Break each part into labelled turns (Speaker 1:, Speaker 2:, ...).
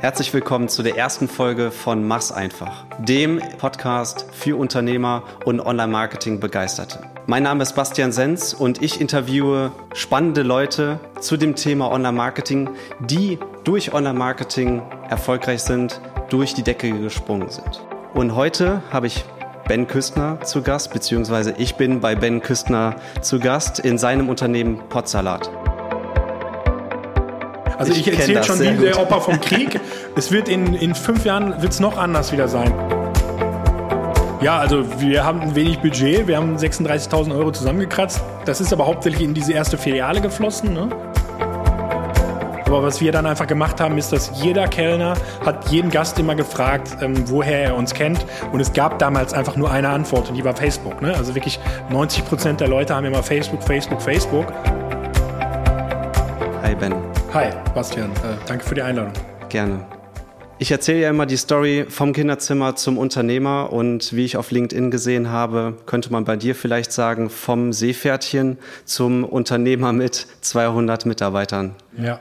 Speaker 1: Herzlich willkommen zu der ersten Folge von Mach's einfach, dem Podcast für Unternehmer und Online-Marketing-Begeisterte. Mein Name ist Bastian Senz und ich interviewe spannende Leute zu dem Thema Online-Marketing, die durch Online-Marketing erfolgreich sind, durch die Decke gesprungen sind. Und heute habe ich Ben Küstner zu Gast, beziehungsweise ich bin bei Ben Küstner zu Gast in seinem Unternehmen Potsalat.
Speaker 2: Also ich, ich erzähle schon wie der Opa vom Krieg. es wird in, in fünf Jahren wird's noch anders wieder sein. Ja, also wir haben ein wenig Budget, wir haben 36.000 Euro zusammengekratzt. Das ist aber hauptsächlich in diese erste Filiale geflossen. Ne? Aber was wir dann einfach gemacht haben, ist, dass jeder Kellner hat jeden Gast immer gefragt, ähm, woher er uns kennt. Und es gab damals einfach nur eine Antwort und die war Facebook. Ne? Also wirklich 90 Prozent der Leute haben immer Facebook, Facebook, Facebook.
Speaker 1: Hi Ben.
Speaker 2: Hi Bastian, äh, danke für die Einladung.
Speaker 1: Gerne. Ich erzähle ja immer die Story vom Kinderzimmer zum Unternehmer und wie ich auf LinkedIn gesehen habe, könnte man bei dir vielleicht sagen, vom Seepferdchen zum Unternehmer mit 200 Mitarbeitern.
Speaker 2: Ja.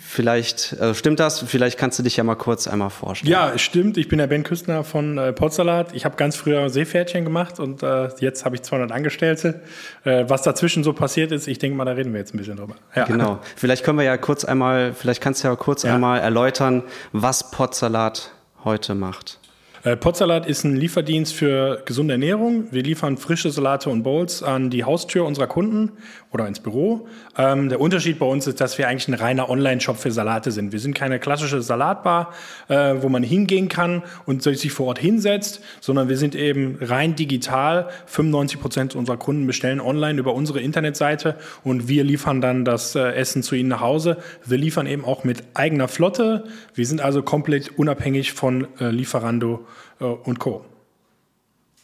Speaker 1: Vielleicht äh, stimmt das? Vielleicht kannst du dich ja mal kurz einmal vorstellen.
Speaker 2: Ja, es stimmt. Ich bin der Ben Küstner von äh, Potsalat. Ich habe ganz früher Seepferdchen gemacht und äh, jetzt habe ich 200 Angestellte. Äh, was dazwischen so passiert ist, ich denke mal, da reden wir jetzt ein bisschen drüber.
Speaker 1: Ja. Genau. Vielleicht können wir ja kurz einmal, vielleicht kannst du ja kurz ja. einmal erläutern, was Potsalat heute macht.
Speaker 2: Äh, Potsalat ist ein Lieferdienst für gesunde Ernährung. Wir liefern frische Salate und Bowls an die Haustür unserer Kunden oder ins Büro. Ähm, der Unterschied bei uns ist, dass wir eigentlich ein reiner Online-Shop für Salate sind. Wir sind keine klassische Salatbar, äh, wo man hingehen kann und sich vor Ort hinsetzt, sondern wir sind eben rein digital. 95 Prozent unserer Kunden bestellen online über unsere Internetseite und wir liefern dann das äh, Essen zu ihnen nach Hause. Wir liefern eben auch mit eigener Flotte. Wir sind also komplett unabhängig von äh, Lieferando und Co.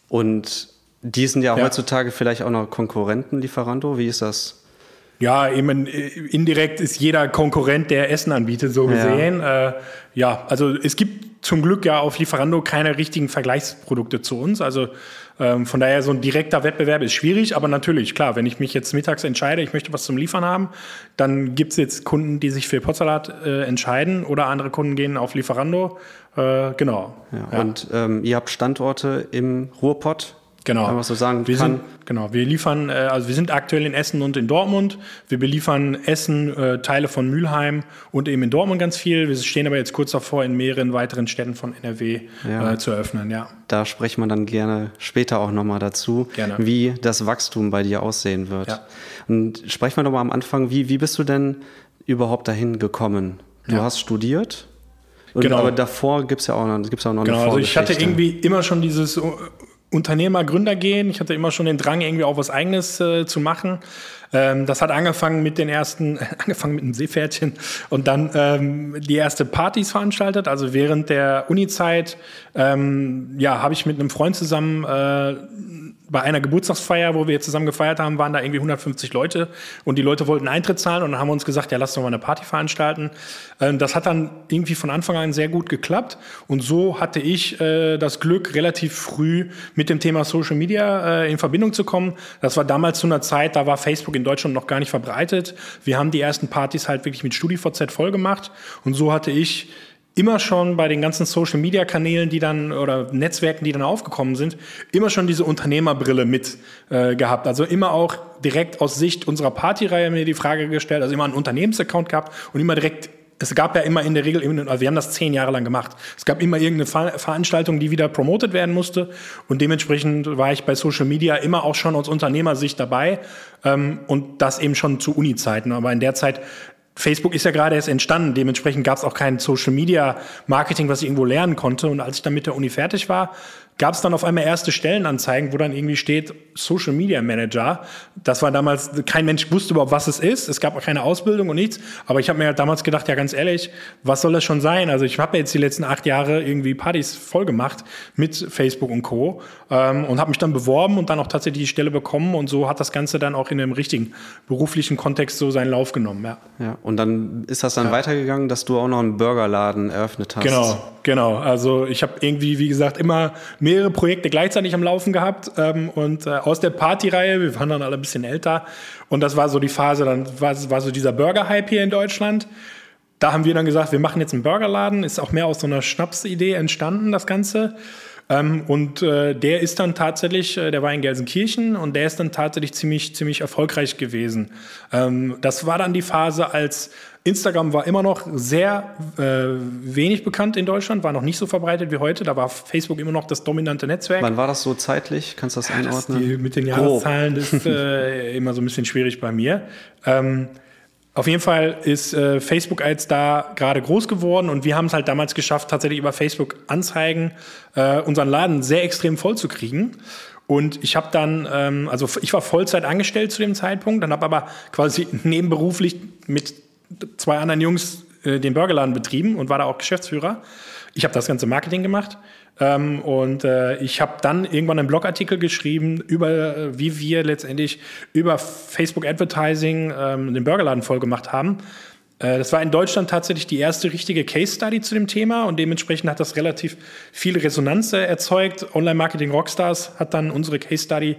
Speaker 1: Und die sind ja, ja, heutzutage vielleicht auch noch Konkurrenten, Lieferando. Wie ist das?
Speaker 2: Ja, eben, äh, indirekt ist jeder Konkurrent, der Essen anbietet, so gesehen. Ja, äh, ja also es gibt zum Glück ja auf Lieferando keine richtigen Vergleichsprodukte zu uns. Also ähm, von daher so ein direkter Wettbewerb ist schwierig, aber natürlich, klar, wenn ich mich jetzt mittags entscheide, ich möchte was zum Liefern haben, dann gibt es jetzt Kunden, die sich für Potsalat äh, entscheiden oder andere Kunden gehen auf Lieferando. Äh, genau.
Speaker 1: Ja, ja. Und ähm, ihr habt Standorte im Ruhrpott,
Speaker 2: Genau.
Speaker 1: Wenn man so sagen
Speaker 2: wir
Speaker 1: kann.
Speaker 2: Sind, genau. Wir liefern, äh, also wir sind aktuell in Essen und in Dortmund. Wir beliefern Essen, äh, Teile von Mülheim und eben in Dortmund ganz viel. Wir stehen aber jetzt kurz davor, in mehreren weiteren Städten von NRW ja. äh, zu eröffnen, ja.
Speaker 1: Da sprechen wir dann gerne später auch nochmal dazu, gerne. wie das Wachstum bei dir aussehen wird. Ja. Und sprechen wir doch mal am Anfang, wie, wie bist du denn überhaupt dahin gekommen? Du hast studiert, und, genau. aber davor gibt es ja auch noch, gibt's auch noch
Speaker 2: genau, eine also ich hatte irgendwie immer schon dieses Unternehmer, Gründer gehen. Ich hatte immer schon den Drang, irgendwie auch was Eigenes äh, zu machen. Ähm, das hat angefangen mit den ersten, angefangen mit einem Seepferdchen und dann ähm, die erste Partys veranstaltet. Also während der Uni-Zeit, ähm, ja, habe ich mit einem Freund zusammen äh, bei einer Geburtstagsfeier, wo wir zusammen gefeiert haben, waren da irgendwie 150 Leute und die Leute wollten Eintritt zahlen und dann haben wir uns gesagt, ja, lass doch mal eine Party veranstalten. Ähm, das hat dann irgendwie von Anfang an sehr gut geklappt und so hatte ich äh, das Glück, relativ früh mit dem Thema Social Media äh, in Verbindung zu kommen. Das war damals zu einer Zeit, da war Facebook in Deutschland noch gar nicht verbreitet. Wir haben die ersten Partys halt wirklich mit StudiVZ voll gemacht und so hatte ich immer schon bei den ganzen Social Media Kanälen, die dann oder Netzwerken, die dann aufgekommen sind, immer schon diese Unternehmerbrille mit äh, gehabt. Also immer auch direkt aus Sicht unserer Partyreihe mir die Frage gestellt, also immer einen Unternehmensaccount gehabt und immer direkt es gab ja immer in der Regel, also wir haben das zehn Jahre lang gemacht. Es gab immer irgendeine Veranstaltung, die wieder promotet werden musste. Und dementsprechend war ich bei Social Media immer auch schon aus Unternehmersicht dabei. Ähm, und das eben schon zu Uni-Zeiten. Aber in der Zeit Facebook ist ja gerade erst entstanden, dementsprechend gab es auch kein Social Media Marketing, was ich irgendwo lernen konnte. Und als ich dann mit der Uni fertig war, gab es dann auf einmal erste Stellenanzeigen, wo dann irgendwie steht Social Media Manager. Das war damals, kein Mensch wusste überhaupt, was es ist. Es gab auch keine Ausbildung und nichts. Aber ich habe mir damals gedacht, ja ganz ehrlich, was soll das schon sein? Also ich habe jetzt die letzten acht Jahre irgendwie Partys voll gemacht mit Facebook und Co. Ähm, und habe mich dann beworben und dann auch tatsächlich die Stelle bekommen. Und so hat das Ganze dann auch in einem richtigen beruflichen Kontext so seinen Lauf genommen. Ja,
Speaker 1: ja und dann ist das dann ja. weitergegangen, dass du auch noch einen Burgerladen eröffnet hast.
Speaker 2: Genau, genau. Also ich habe irgendwie, wie gesagt, immer mehrere Projekte gleichzeitig am Laufen gehabt ähm, und äh, aus der Partyreihe, wir waren dann alle ein bisschen älter und das war so die Phase, dann war, war so dieser Burger-Hype hier in Deutschland da haben wir dann gesagt, wir machen jetzt einen Burgerladen. Ist auch mehr aus so einer Schnapsidee entstanden, das Ganze. Ähm, und äh, der ist dann tatsächlich, äh, der war in Gelsenkirchen und der ist dann tatsächlich ziemlich, ziemlich erfolgreich gewesen. Ähm, das war dann die Phase, als Instagram war immer noch sehr äh, wenig bekannt in Deutschland, war noch nicht so verbreitet wie heute. Da war Facebook immer noch das dominante Netzwerk.
Speaker 1: Wann war das so zeitlich? Kannst du das einordnen?
Speaker 2: Das die, mit den Jahreszahlen Grob. ist äh, immer so ein bisschen schwierig bei mir. Ähm, auf jeden Fall ist äh, Facebook als da gerade groß geworden und wir haben es halt damals geschafft, tatsächlich über Facebook Anzeigen äh, unseren Laden sehr extrem voll zu kriegen. Und ich habe dann, ähm, also ich war Vollzeit angestellt zu dem Zeitpunkt, dann habe aber quasi nebenberuflich mit zwei anderen Jungs äh, den Burgerladen betrieben und war da auch Geschäftsführer. Ich habe das ganze Marketing gemacht ähm, und äh, ich habe dann irgendwann einen Blogartikel geschrieben über, äh, wie wir letztendlich über Facebook Advertising ähm, den Burgerladen voll gemacht haben. Äh, das war in Deutschland tatsächlich die erste richtige Case Study zu dem Thema und dementsprechend hat das relativ viel Resonanz äh, erzeugt. Online Marketing Rockstars hat dann unsere Case Study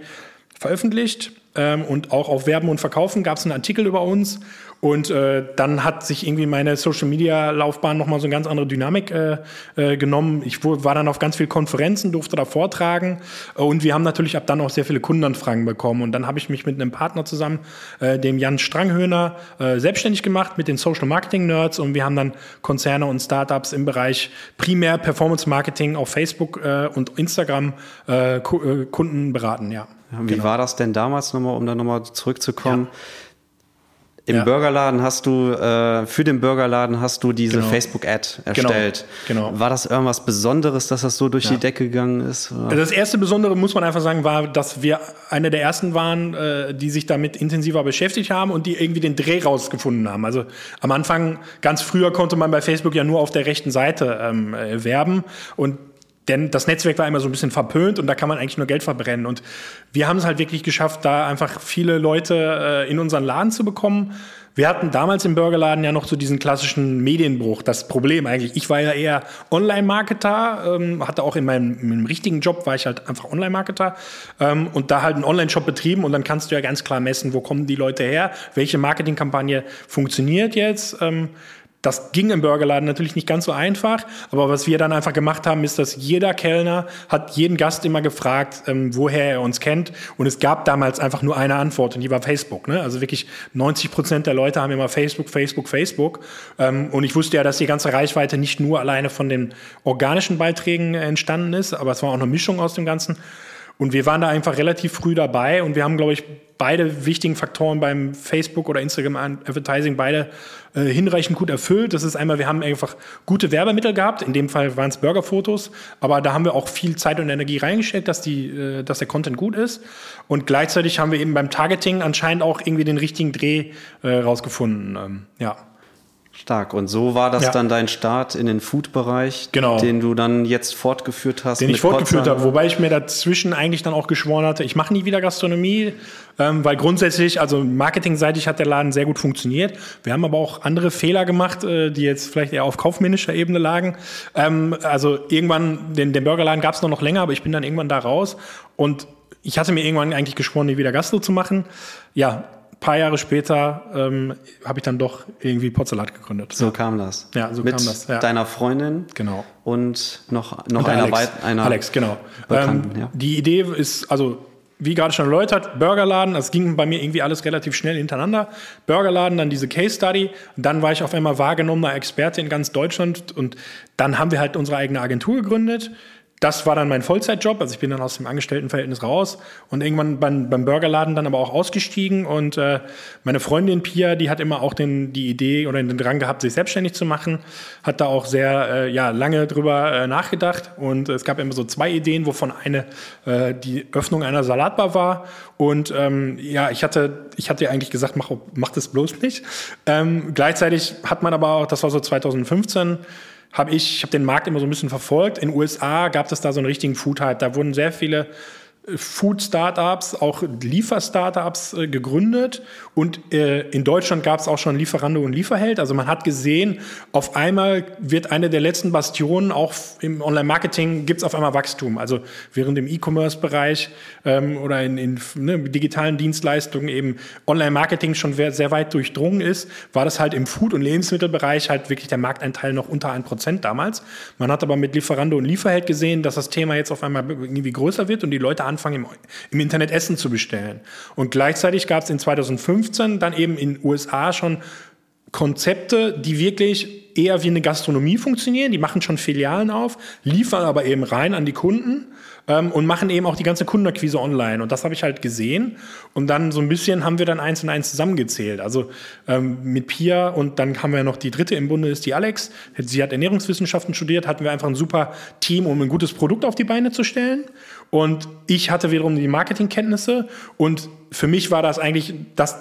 Speaker 2: veröffentlicht ähm, und auch auf Werben und Verkaufen gab es einen Artikel über uns und äh, dann hat sich irgendwie meine Social Media Laufbahn nochmal so eine ganz andere Dynamik äh, äh, genommen. Ich war dann auf ganz vielen Konferenzen, durfte da vortragen und wir haben natürlich ab dann auch sehr viele Kundenanfragen bekommen. Und dann habe ich mich mit einem Partner zusammen, äh, dem Jan Stranghöhner, äh, selbstständig gemacht mit den Social Marketing Nerds und wir haben dann Konzerne und Startups im Bereich primär Performance Marketing auf Facebook äh, und Instagram äh, äh Kunden beraten, ja.
Speaker 1: Wie genau. war das denn damals nochmal, um da nochmal zurückzukommen? Ja. Im ja. Burgerladen hast du, äh, für den Burgerladen hast du diese genau. Facebook-Ad genau. erstellt. Genau. genau. War das irgendwas Besonderes, dass das so durch ja. die Decke gegangen ist?
Speaker 2: Oder? Also das erste Besondere, muss man einfach sagen, war, dass wir einer der ersten waren, äh, die sich damit intensiver beschäftigt haben und die irgendwie den Dreh rausgefunden haben. Also am Anfang, ganz früher konnte man bei Facebook ja nur auf der rechten Seite ähm, äh, werben und denn das Netzwerk war immer so ein bisschen verpönt und da kann man eigentlich nur Geld verbrennen. Und wir haben es halt wirklich geschafft, da einfach viele Leute äh, in unseren Laden zu bekommen. Wir hatten damals im Burgerladen ja noch so diesen klassischen Medienbruch. Das Problem eigentlich, ich war ja eher Online-Marketer, ähm, hatte auch in meinem, in meinem, richtigen Job, war ich halt einfach Online-Marketer ähm, und da halt einen Online-Shop betrieben und dann kannst du ja ganz klar messen, wo kommen die Leute her, welche Marketingkampagne funktioniert jetzt. Ähm, das ging im Burgerladen natürlich nicht ganz so einfach, aber was wir dann einfach gemacht haben, ist, dass jeder Kellner hat jeden Gast immer gefragt, ähm, woher er uns kennt. Und es gab damals einfach nur eine Antwort und die war Facebook. Ne? Also wirklich 90 Prozent der Leute haben immer Facebook, Facebook, Facebook. Ähm, und ich wusste ja, dass die ganze Reichweite nicht nur alleine von den organischen Beiträgen entstanden ist, aber es war auch eine Mischung aus dem Ganzen. Und wir waren da einfach relativ früh dabei und wir haben, glaube ich, beide wichtigen Faktoren beim Facebook oder Instagram Advertising beide äh, hinreichend gut erfüllt. Das ist einmal, wir haben einfach gute Werbemittel gehabt. In dem Fall waren es Burgerfotos, aber da haben wir auch viel Zeit und Energie reingesteckt, dass die, äh, dass der Content gut ist. Und gleichzeitig haben wir eben beim Targeting anscheinend auch irgendwie den richtigen Dreh äh, rausgefunden. Ähm, ja.
Speaker 1: Stark. Und so war das ja. dann dein Start in den Food-Bereich,
Speaker 2: genau.
Speaker 1: den du dann jetzt fortgeführt hast.
Speaker 2: Den ich fortgeführt habe, wobei ich mir dazwischen eigentlich dann auch geschworen hatte, ich mache nie wieder Gastronomie, ähm, weil grundsätzlich, also marketingseitig hat der Laden sehr gut funktioniert. Wir haben aber auch andere Fehler gemacht, äh, die jetzt vielleicht eher auf kaufmännischer Ebene lagen. Ähm, also irgendwann, den, den Burgerladen gab es noch, noch länger, aber ich bin dann irgendwann da raus und ich hatte mir irgendwann eigentlich geschworen, nie wieder Gastro zu machen. Ja, paar Jahre später ähm, habe ich dann doch irgendwie Porzellat gegründet.
Speaker 1: So kam das.
Speaker 2: Ja, so
Speaker 1: Mit
Speaker 2: kam das. Ja.
Speaker 1: deiner Freundin.
Speaker 2: Genau.
Speaker 1: Und noch, noch
Speaker 2: und
Speaker 1: einer,
Speaker 2: Alex.
Speaker 1: einer
Speaker 2: Alex, genau. Ähm, ja. Die Idee ist, also wie gerade schon erläutert, Burgerladen, das ging bei mir irgendwie alles relativ schnell hintereinander. Burgerladen, dann diese Case Study, dann war ich auf einmal wahrgenommener Experte in ganz Deutschland und dann haben wir halt unsere eigene Agentur gegründet das war dann mein Vollzeitjob. Also ich bin dann aus dem Angestelltenverhältnis raus und irgendwann beim, beim Burgerladen dann aber auch ausgestiegen. Und äh, meine Freundin Pia, die hat immer auch den, die Idee oder den Drang gehabt, sich selbstständig zu machen, hat da auch sehr äh, ja, lange drüber äh, nachgedacht. Und es gab immer so zwei Ideen, wovon eine äh, die Öffnung einer Salatbar war. Und ähm, ja, ich hatte, ich hatte eigentlich gesagt, mach, mach das bloß nicht. Ähm, gleichzeitig hat man aber auch, das war so 2015, habe ich, ich habe den Markt immer so ein bisschen verfolgt. In den USA gab es da so einen richtigen Food-Hype. Da wurden sehr viele Food-Startups, auch Liefer-Startups äh, gegründet und äh, in Deutschland gab es auch schon Lieferando und Lieferheld. Also man hat gesehen, auf einmal wird eine der letzten Bastionen, auch im Online-Marketing gibt es auf einmal Wachstum. Also während im E-Commerce-Bereich ähm, oder in, in ne, digitalen Dienstleistungen eben Online-Marketing schon sehr weit durchdrungen ist, war das halt im Food- und Lebensmittelbereich halt wirklich der Markteinteil noch unter ein Prozent damals. Man hat aber mit Lieferando und Lieferheld gesehen, dass das Thema jetzt auf einmal irgendwie größer wird und die Leute anfangen, im, im Internet Essen zu bestellen. Und gleichzeitig gab es in 2015 dann eben in USA schon Konzepte, die wirklich eher wie eine Gastronomie funktionieren. Die machen schon Filialen auf, liefern aber eben rein an die Kunden ähm, und machen eben auch die ganze Kundenakquise online. Und das habe ich halt gesehen. Und dann so ein bisschen haben wir dann eins und eins zusammengezählt. Also ähm, mit Pia und dann haben wir noch die dritte im Bunde, ist die Alex. Sie hat Ernährungswissenschaften studiert, hatten wir einfach ein super Team, um ein gutes Produkt auf die Beine zu stellen. Und ich hatte wiederum die Marketingkenntnisse. Und für mich war das eigentlich das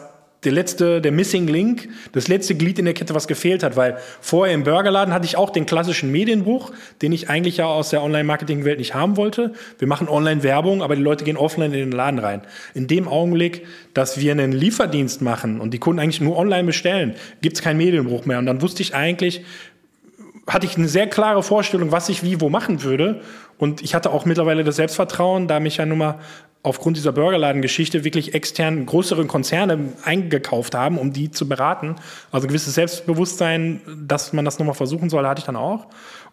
Speaker 2: der letzte, der Missing Link, das letzte Glied in der Kette, was gefehlt hat, weil vorher im Burgerladen hatte ich auch den klassischen Medienbruch, den ich eigentlich ja aus der Online-Marketing-Welt nicht haben wollte. Wir machen Online-Werbung, aber die Leute gehen offline in den Laden rein. In dem Augenblick, dass wir einen Lieferdienst machen und die Kunden eigentlich nur online bestellen, gibt es keinen Medienbruch mehr. Und dann wusste ich eigentlich, hatte ich eine sehr klare Vorstellung, was ich wie wo machen würde. Und ich hatte auch mittlerweile das Selbstvertrauen, da mich ja nun mal aufgrund dieser Burgerladen-Geschichte wirklich extern größere Konzerne eingekauft haben, um die zu beraten. Also ein gewisses Selbstbewusstsein, dass man das nochmal versuchen soll, hatte ich dann auch.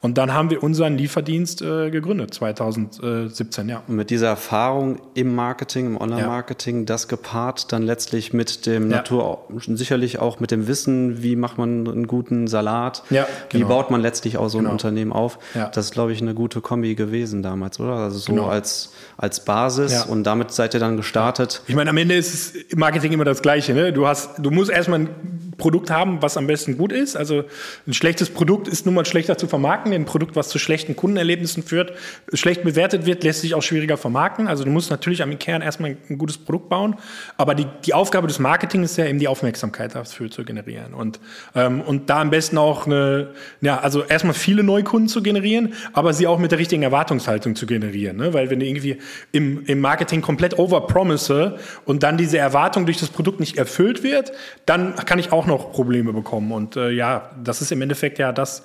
Speaker 2: Und dann haben wir unseren Lieferdienst äh, gegründet, 2017, ja.
Speaker 1: Und mit dieser Erfahrung im Marketing, im Online-Marketing, ja. das gepaart dann letztlich mit dem ja. Natur, sicherlich auch mit dem Wissen, wie macht man einen guten Salat, ja, genau. wie baut man letztlich auch so ein genau. Unternehmen auf. Das ist, glaube ich, eine gute Kombi gewesen damals, oder? Also so genau. als, als Basis und damit seid ihr dann gestartet.
Speaker 2: Ich meine, am Ende ist es im Marketing immer das Gleiche. Ne? Du, hast, du musst erstmal ein Produkt haben, was am besten gut ist. Also ein schlechtes Produkt ist nun mal schlechter zu vermarkten vermarkten. Ein Produkt, was zu schlechten Kundenerlebnissen führt, schlecht bewertet wird, lässt sich auch schwieriger vermarkten. Also du musst natürlich am Kern erstmal ein gutes Produkt bauen. Aber die, die Aufgabe des Marketings ist ja eben die Aufmerksamkeit dafür zu generieren. Und, ähm, und da am besten auch eine, ja, also erstmal viele Neukunden zu generieren, aber sie auch mit der richtigen Erwartungshaltung zu generieren. Ne? Weil wenn du irgendwie im, im Marketing komplett overpromise und dann diese Erwartung durch das Produkt nicht erfüllt wird, dann kann ich auch noch Probleme bekommen. Und äh, ja, das ist im Endeffekt ja das,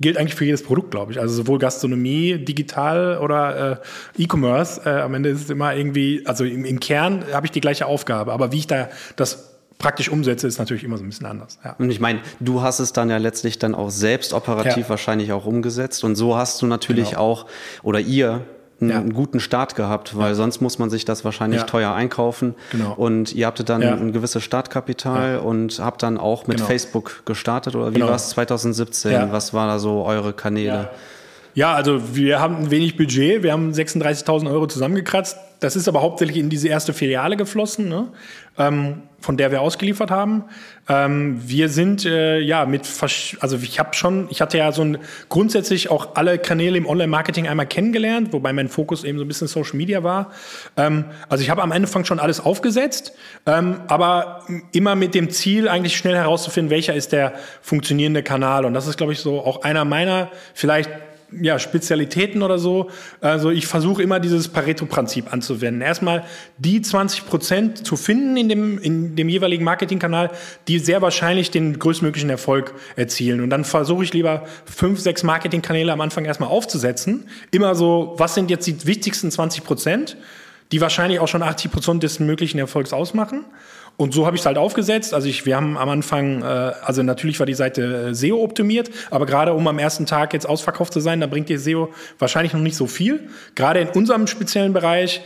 Speaker 2: gilt eigentlich für jedes Produkt, glaube ich. Also sowohl Gastronomie, digital oder äh, E-Commerce. Äh, am Ende ist es immer irgendwie, also im, im Kern habe ich die gleiche Aufgabe. Aber wie ich da das praktisch umsetze, ist natürlich immer so ein bisschen anders.
Speaker 1: Ja. Und ich meine, du hast es dann ja letztlich dann auch selbst operativ ja. wahrscheinlich auch umgesetzt. Und so hast du natürlich genau. auch, oder ihr einen ja. guten Start gehabt, weil ja. sonst muss man sich das wahrscheinlich ja. teuer einkaufen. Genau. Und ihr habtet dann ein gewisses Startkapital und habt dann auch mit genau. Facebook gestartet oder wie genau. war es 2017? Was war da so eure Kanäle?
Speaker 2: Ja, also wir haben ein wenig Budget, wir haben 36.000 Euro zusammengekratzt. Das ist aber hauptsächlich in diese erste Filiale geflossen, ne? ähm, von der wir ausgeliefert haben. Ähm, wir sind äh, ja mit, also ich habe schon, ich hatte ja so ein grundsätzlich auch alle Kanäle im Online-Marketing einmal kennengelernt, wobei mein Fokus eben so ein bisschen Social Media war. Ähm, also ich habe am Anfang schon alles aufgesetzt, ähm, aber immer mit dem Ziel, eigentlich schnell herauszufinden, welcher ist der funktionierende Kanal. Und das ist, glaube ich, so auch einer meiner vielleicht ja, Spezialitäten oder so. Also ich versuche immer dieses Pareto-Prinzip anzuwenden. Erstmal die 20 Prozent zu finden in dem, in dem jeweiligen Marketingkanal, die sehr wahrscheinlich den größtmöglichen Erfolg erzielen. Und dann versuche ich lieber fünf, sechs Marketingkanäle am Anfang erstmal aufzusetzen. Immer so, was sind jetzt die wichtigsten 20 Prozent, die wahrscheinlich auch schon 80 Prozent des möglichen Erfolgs ausmachen. Und so habe ich es halt aufgesetzt. Also ich, wir haben am Anfang, äh, also natürlich war die Seite äh, SEO optimiert, aber gerade um am ersten Tag jetzt ausverkauft zu sein, da bringt dir SEO wahrscheinlich noch nicht so viel. Gerade in unserem speziellen Bereich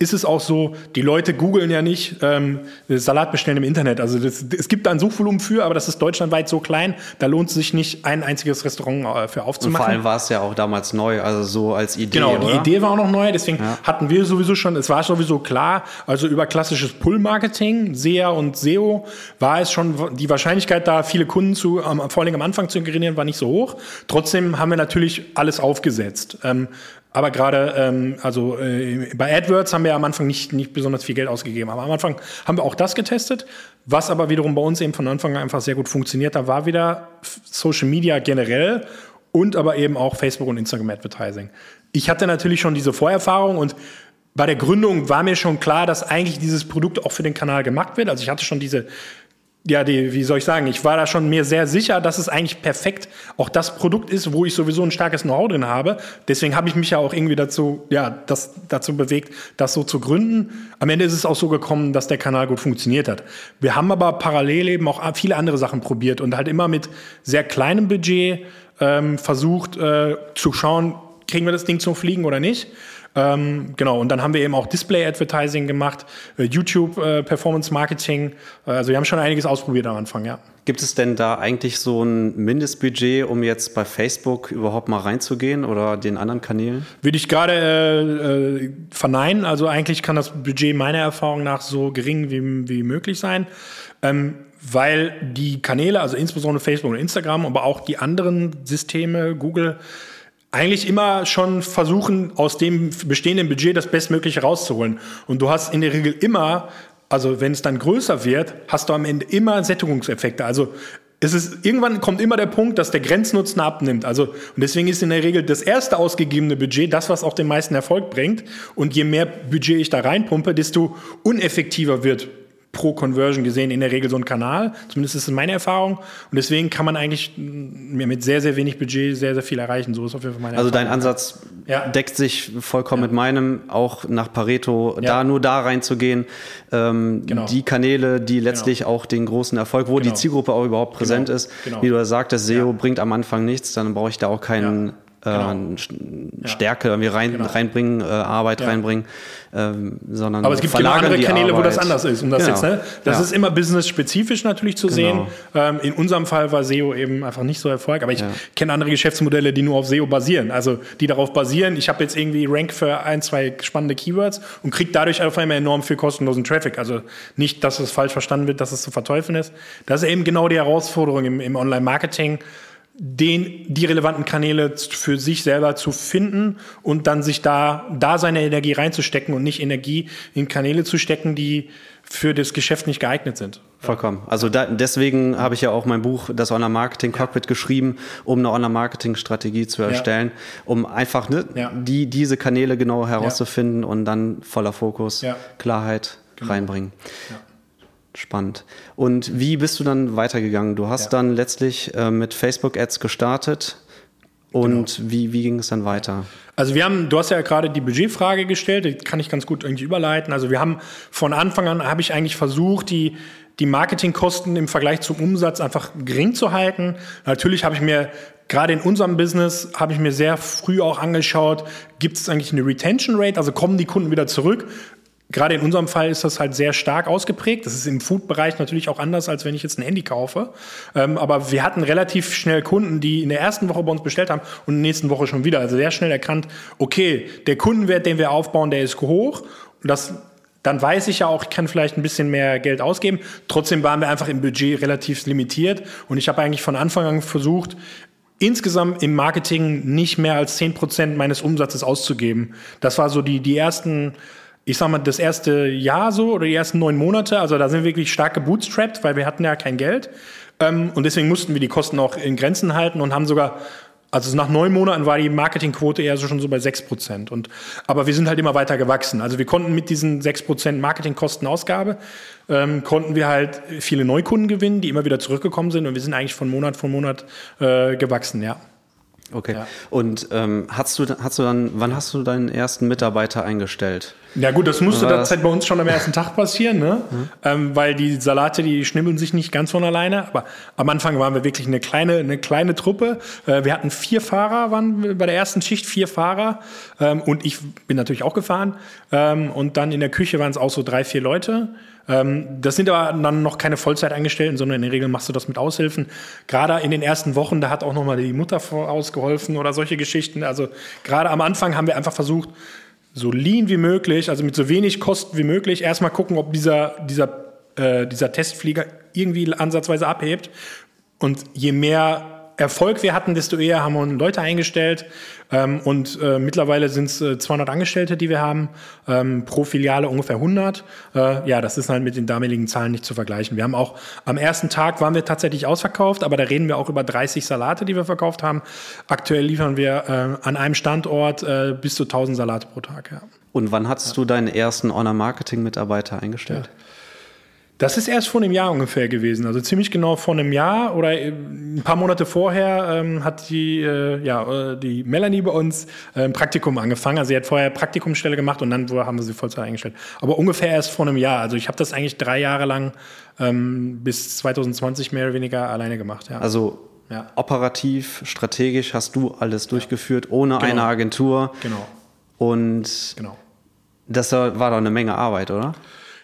Speaker 2: ist es auch so, die Leute googeln ja nicht ähm, Salat bestellen im Internet. Also das, es gibt da ein Suchvolumen für, aber das ist deutschlandweit so klein, da lohnt es sich nicht, ein einziges Restaurant äh, für aufzumachen. Und
Speaker 1: vor allem war es ja auch damals neu, also so als Idee.
Speaker 2: Genau, die oder? Idee war auch noch neu, deswegen ja. hatten wir sowieso schon, es war sowieso klar, also über klassisches Pull-Marketing, SEA und SEO, war es schon, die Wahrscheinlichkeit da, viele Kunden zu, vor allem am Anfang zu generieren, war nicht so hoch. Trotzdem haben wir natürlich alles aufgesetzt. Ähm, aber gerade, ähm, also äh, bei AdWords haben wir am Anfang nicht, nicht besonders viel Geld ausgegeben. Aber am Anfang haben wir auch das getestet. Was aber wiederum bei uns eben von Anfang an einfach sehr gut funktioniert, da war wieder Social Media generell und aber eben auch Facebook und Instagram Advertising. Ich hatte natürlich schon diese Vorerfahrung und bei der Gründung war mir schon klar, dass eigentlich dieses Produkt auch für den Kanal gemacht wird. Also ich hatte schon diese ja, die, wie soll ich sagen, ich war da schon mir sehr sicher, dass es eigentlich perfekt auch das Produkt ist, wo ich sowieso ein starkes Know-how drin habe. Deswegen habe ich mich ja auch irgendwie dazu, ja, das, dazu bewegt, das so zu gründen. Am Ende ist es auch so gekommen, dass der Kanal gut funktioniert hat. Wir haben aber parallel eben auch viele andere Sachen probiert und halt immer mit sehr kleinem Budget ähm, versucht äh, zu schauen, kriegen wir das Ding zum Fliegen oder nicht. Ähm, genau, und dann haben wir eben auch Display-Advertising gemacht, äh, YouTube äh, Performance Marketing. Äh, also wir haben schon einiges ausprobiert am Anfang, ja.
Speaker 1: Gibt es denn da eigentlich so ein Mindestbudget, um jetzt bei Facebook überhaupt mal reinzugehen oder den anderen Kanälen?
Speaker 2: Würde ich gerade äh, äh, verneinen. Also eigentlich kann das Budget meiner Erfahrung nach so gering wie, wie möglich sein. Ähm, weil die Kanäle, also insbesondere Facebook und Instagram, aber auch die anderen Systeme, Google, eigentlich immer schon versuchen, aus dem bestehenden Budget das Bestmögliche rauszuholen. Und du hast in der Regel immer, also wenn es dann größer wird, hast du am Ende immer Sättigungseffekte. Also es ist, irgendwann kommt immer der Punkt, dass der Grenznutzen abnimmt. Also, und deswegen ist in der Regel das erste ausgegebene Budget das, was auch den meisten Erfolg bringt. Und je mehr Budget ich da reinpumpe, desto uneffektiver wird pro Conversion gesehen in der Regel so ein Kanal. Zumindest ist es meine Erfahrung. Und deswegen kann man eigentlich mit sehr, sehr wenig Budget sehr, sehr viel erreichen. So ist auf jeden Fall meine
Speaker 1: Also
Speaker 2: Erfahrung.
Speaker 1: dein Ansatz ja. deckt sich vollkommen ja. mit meinem, auch nach Pareto, ja. da nur da reinzugehen. Ähm, genau. Die Kanäle, die genau. letztlich genau. auch den großen Erfolg, wo genau. die Zielgruppe auch überhaupt präsent genau. ist. Genau. Wie du ja sagtest, SEO bringt am Anfang nichts, dann brauche ich da auch keinen genau. äh, Stärke irgendwie rein, genau. reinbringen, äh, Arbeit ja. reinbringen, ähm, sondern
Speaker 2: Aber es gibt genau andere Kanäle, wo das anders ist. Um das genau. jetzt, ne? Das ja. ist immer business-spezifisch natürlich zu sehen. Genau. Ähm, in unserem Fall war SEO eben einfach nicht so Erfolg, aber ich kenne andere Geschäftsmodelle, die nur auf SEO basieren. Also die darauf basieren, ich habe jetzt irgendwie Rank für ein, zwei spannende Keywords und kriege dadurch auf einmal enorm viel kostenlosen Traffic. Also nicht, dass es falsch verstanden wird, dass es zu verteufeln ist. Das ist eben genau die Herausforderung im, im Online-Marketing den, die relevanten Kanäle für sich selber zu finden und dann sich da, da seine Energie reinzustecken und nicht Energie in Kanäle zu stecken, die für das Geschäft nicht geeignet sind.
Speaker 1: Vollkommen. Also da, deswegen habe ich ja auch mein Buch, das Online-Marketing-Cockpit, ja. geschrieben, um eine Online-Marketing-Strategie zu erstellen, ja. um einfach ne, ja. die, diese Kanäle genau herauszufinden und dann voller Fokus, Klarheit genau. reinbringen. Spannend. Und wie bist du dann weitergegangen? Du hast ja. dann letztlich äh, mit Facebook-Ads gestartet. Und genau. wie, wie ging es dann weiter?
Speaker 2: Also wir haben, du hast ja gerade die Budgetfrage gestellt, die kann ich ganz gut irgendwie überleiten. Also wir haben von Anfang an, habe ich eigentlich versucht, die, die Marketingkosten im Vergleich zum Umsatz einfach gering zu halten. Natürlich habe ich mir gerade in unserem Business habe ich mir sehr früh auch angeschaut, gibt es eigentlich eine Retention Rate, also kommen die Kunden wieder zurück? Gerade in unserem Fall ist das halt sehr stark ausgeprägt. Das ist im Food-Bereich natürlich auch anders, als wenn ich jetzt ein Handy kaufe. Ähm, aber wir hatten relativ schnell Kunden, die in der ersten Woche bei uns bestellt haben und in der nächsten Woche schon wieder. Also sehr schnell erkannt, okay, der Kundenwert, den wir aufbauen, der ist hoch. Und das dann weiß ich ja auch, ich kann vielleicht ein bisschen mehr Geld ausgeben. Trotzdem waren wir einfach im Budget relativ limitiert. Und ich habe eigentlich von Anfang an versucht, insgesamt im Marketing nicht mehr als zehn Prozent meines Umsatzes auszugeben. Das war so die, die ersten ich sag mal, das erste Jahr so oder die ersten neun Monate, also da sind wir wirklich stark gebootstrapped, weil wir hatten ja kein Geld. Ähm, und deswegen mussten wir die Kosten auch in Grenzen halten und haben sogar, also nach neun Monaten war die Marketingquote eher so schon so bei sechs Prozent. Und, aber wir sind halt immer weiter gewachsen. Also wir konnten mit diesen sechs Prozent Marketingkostenausgabe, ähm, konnten wir halt viele Neukunden gewinnen, die immer wieder zurückgekommen sind und wir sind eigentlich von Monat von Monat äh, gewachsen, ja.
Speaker 1: Okay. Ja. Und ähm, hast du, hast du dann, wann hast du deinen ersten Mitarbeiter eingestellt?
Speaker 2: Ja gut, das musste derzeit bei uns schon am ersten Tag passieren, ne? Mhm. Ähm, weil die Salate, die schnibbeln sich nicht ganz von alleine. Aber am Anfang waren wir wirklich eine kleine, eine kleine Truppe. Äh, wir hatten vier Fahrer, waren bei der ersten Schicht vier Fahrer. Ähm, und ich bin natürlich auch gefahren. Ähm, und dann in der Küche waren es auch so drei, vier Leute. Ähm, das sind aber dann noch keine Vollzeitangestellten, sondern in der Regel machst du das mit Aushilfen. Gerade in den ersten Wochen, da hat auch noch mal die Mutter ausgeholfen oder solche Geschichten. Also gerade am Anfang haben wir einfach versucht, so lean wie möglich, also mit so wenig Kosten wie möglich, erstmal gucken, ob dieser, dieser, äh, dieser Testflieger irgendwie ansatzweise abhebt. Und je mehr Erfolg wir hatten, desto eher haben wir Leute eingestellt. Ähm, und äh, mittlerweile sind es äh, 200 Angestellte, die wir haben, ähm, pro Filiale ungefähr 100. Äh, ja, das ist halt mit den damaligen Zahlen nicht zu vergleichen. Wir haben auch am ersten Tag waren wir tatsächlich ausverkauft, aber da reden wir auch über 30 Salate, die wir verkauft haben. Aktuell liefern wir äh, an einem Standort äh, bis zu 1000 Salate pro Tag. Ja.
Speaker 1: Und wann hattest du deinen ersten Online-Marketing-Mitarbeiter eingestellt? Ja.
Speaker 2: Das ist erst vor einem Jahr ungefähr gewesen. Also ziemlich genau vor einem Jahr oder äh, ein paar Monate vorher ähm, hat die, äh, ja, äh, die Melanie bei uns äh, ein Praktikum angefangen. Also sie hat vorher Praktikumsstelle gemacht und dann haben wir sie Vollzeit eingestellt. Aber ungefähr erst vor einem Jahr. Also ich habe das eigentlich drei Jahre lang ähm, bis 2020 mehr oder weniger alleine gemacht.
Speaker 1: Ja. Also ja. operativ, strategisch hast du alles durchgeführt, ohne genau. eine Agentur.
Speaker 2: Genau.
Speaker 1: Und genau. das war doch eine Menge Arbeit, oder?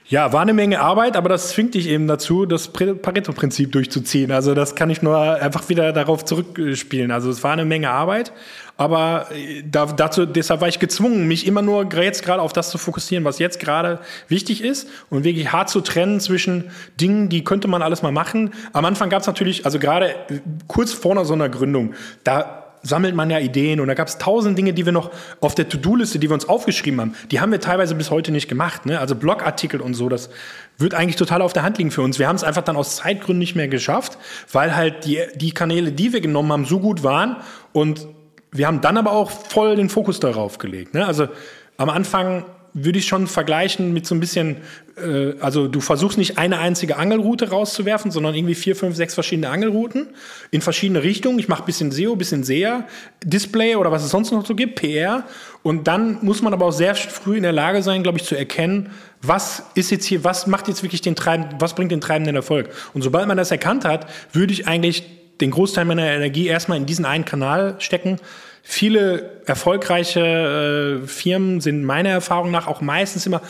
Speaker 2: Ja, war eine Menge Arbeit, aber das zwingt dich eben dazu, das Pareto-Prinzip durchzuziehen. Also das kann ich nur einfach wieder darauf zurückspielen. Also es war eine Menge Arbeit, aber äh, da, dazu, deshalb war ich gezwungen, mich immer nur jetzt gerade auf das zu fokussieren, was jetzt gerade wichtig ist und wirklich hart zu trennen zwischen Dingen, die könnte man alles mal machen. Am Anfang gab es natürlich, also gerade äh, kurz vor so einer Gründung, da sammelt man ja Ideen und da gab es tausend Dinge, die wir noch auf der To-Do-Liste, die wir uns aufgeschrieben haben, die haben wir teilweise bis heute nicht gemacht. Ne? Also Blogartikel und so, das wird eigentlich total auf der Hand liegen für uns. Wir haben es einfach dann aus Zeitgründen nicht mehr geschafft, weil halt die, die Kanäle, die wir genommen haben, so gut waren und wir haben dann aber auch voll den Fokus darauf gelegt. Ne? Also am Anfang würde ich schon vergleichen mit so ein bisschen, äh, also du versuchst nicht eine einzige Angelroute rauszuwerfen, sondern irgendwie vier, fünf, sechs verschiedene Angelrouten in verschiedene Richtungen. Ich mache bisschen SEO, bisschen SEA, Display oder was es sonst noch so gibt, PR. Und dann muss man aber auch sehr früh in der Lage sein, glaube ich, zu erkennen, was ist jetzt hier, was macht jetzt wirklich den Treiben, was bringt den treibenden Erfolg. Und sobald man das erkannt hat, würde ich eigentlich den Großteil meiner Energie erstmal in diesen einen Kanal stecken Viele erfolgreiche äh, Firmen sind meiner Erfahrung nach auch meistens immer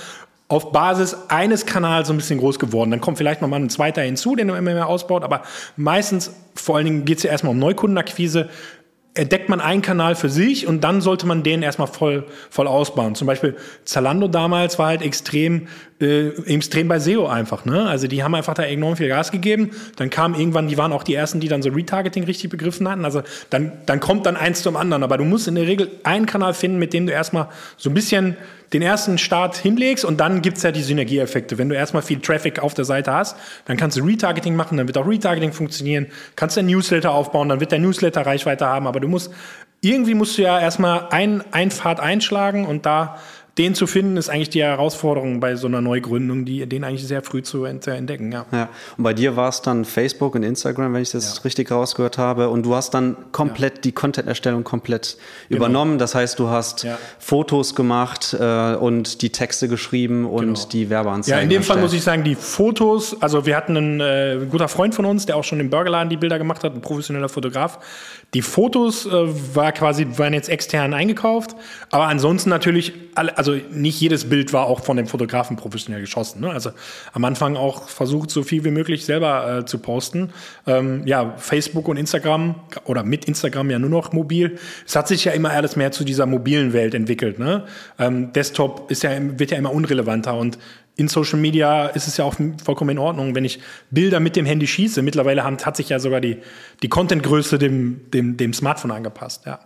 Speaker 2: auf Basis eines Kanals so ein bisschen groß geworden. Dann kommt vielleicht noch mal ein zweiter hinzu, den man immer mehr ausbaut, aber meistens, vor allen Dingen geht es ja erstmal um Neukundenakquise, entdeckt man einen Kanal für sich und dann sollte man den erstmal voll, voll ausbauen. Zum Beispiel Zalando damals war halt extrem, äh, extrem bei SEO einfach. Ne? Also die haben einfach da enorm viel Gas gegeben. Dann kam irgendwann, die waren auch die ersten, die dann so Retargeting richtig begriffen hatten. Also dann, dann kommt dann eins zum anderen. Aber du musst in der Regel einen Kanal finden, mit dem du erstmal so ein bisschen den ersten Start hinlegst und dann gibt's ja die Synergieeffekte. Wenn du erstmal viel Traffic auf der Seite hast, dann kannst du Retargeting machen, dann wird auch Retargeting funktionieren, kannst ein Newsletter aufbauen, dann wird der Newsletter Reichweite haben, aber du musst, irgendwie musst du ja erstmal ein, ein Pfad einschlagen und da den zu finden, ist eigentlich die Herausforderung bei so einer Neugründung, die, den eigentlich sehr früh zu entdecken. Ja.
Speaker 1: ja. Und bei dir war es dann Facebook und Instagram, wenn ich das ja. richtig rausgehört habe. Und du hast dann komplett ja. die Content-Erstellung komplett genau. übernommen. Das heißt, du hast Fotos gemacht äh, und die Texte geschrieben und genau. die Werbeanzeigen.
Speaker 2: Ja, in dem erstellt. Fall muss ich sagen, die Fotos, also wir hatten einen äh, guter Freund von uns, der auch schon im Burgerladen die Bilder gemacht hat, ein professioneller Fotograf. Die Fotos äh, war quasi, waren jetzt extern eingekauft, aber ansonsten natürlich, alle, also nicht jedes Bild war auch von dem Fotografen professionell geschossen. Ne? Also am Anfang auch versucht, so viel wie möglich selber äh, zu posten. Ähm, ja, Facebook und Instagram oder mit Instagram ja nur noch mobil. Es hat sich ja immer alles mehr zu dieser mobilen Welt entwickelt. Ne? Ähm, Desktop ist ja, wird ja immer unrelevanter und in Social Media ist es ja auch vollkommen in Ordnung, wenn ich Bilder mit dem Handy schieße. Mittlerweile hat sich ja sogar die, die Contentgröße dem, dem, dem Smartphone angepasst. Ja.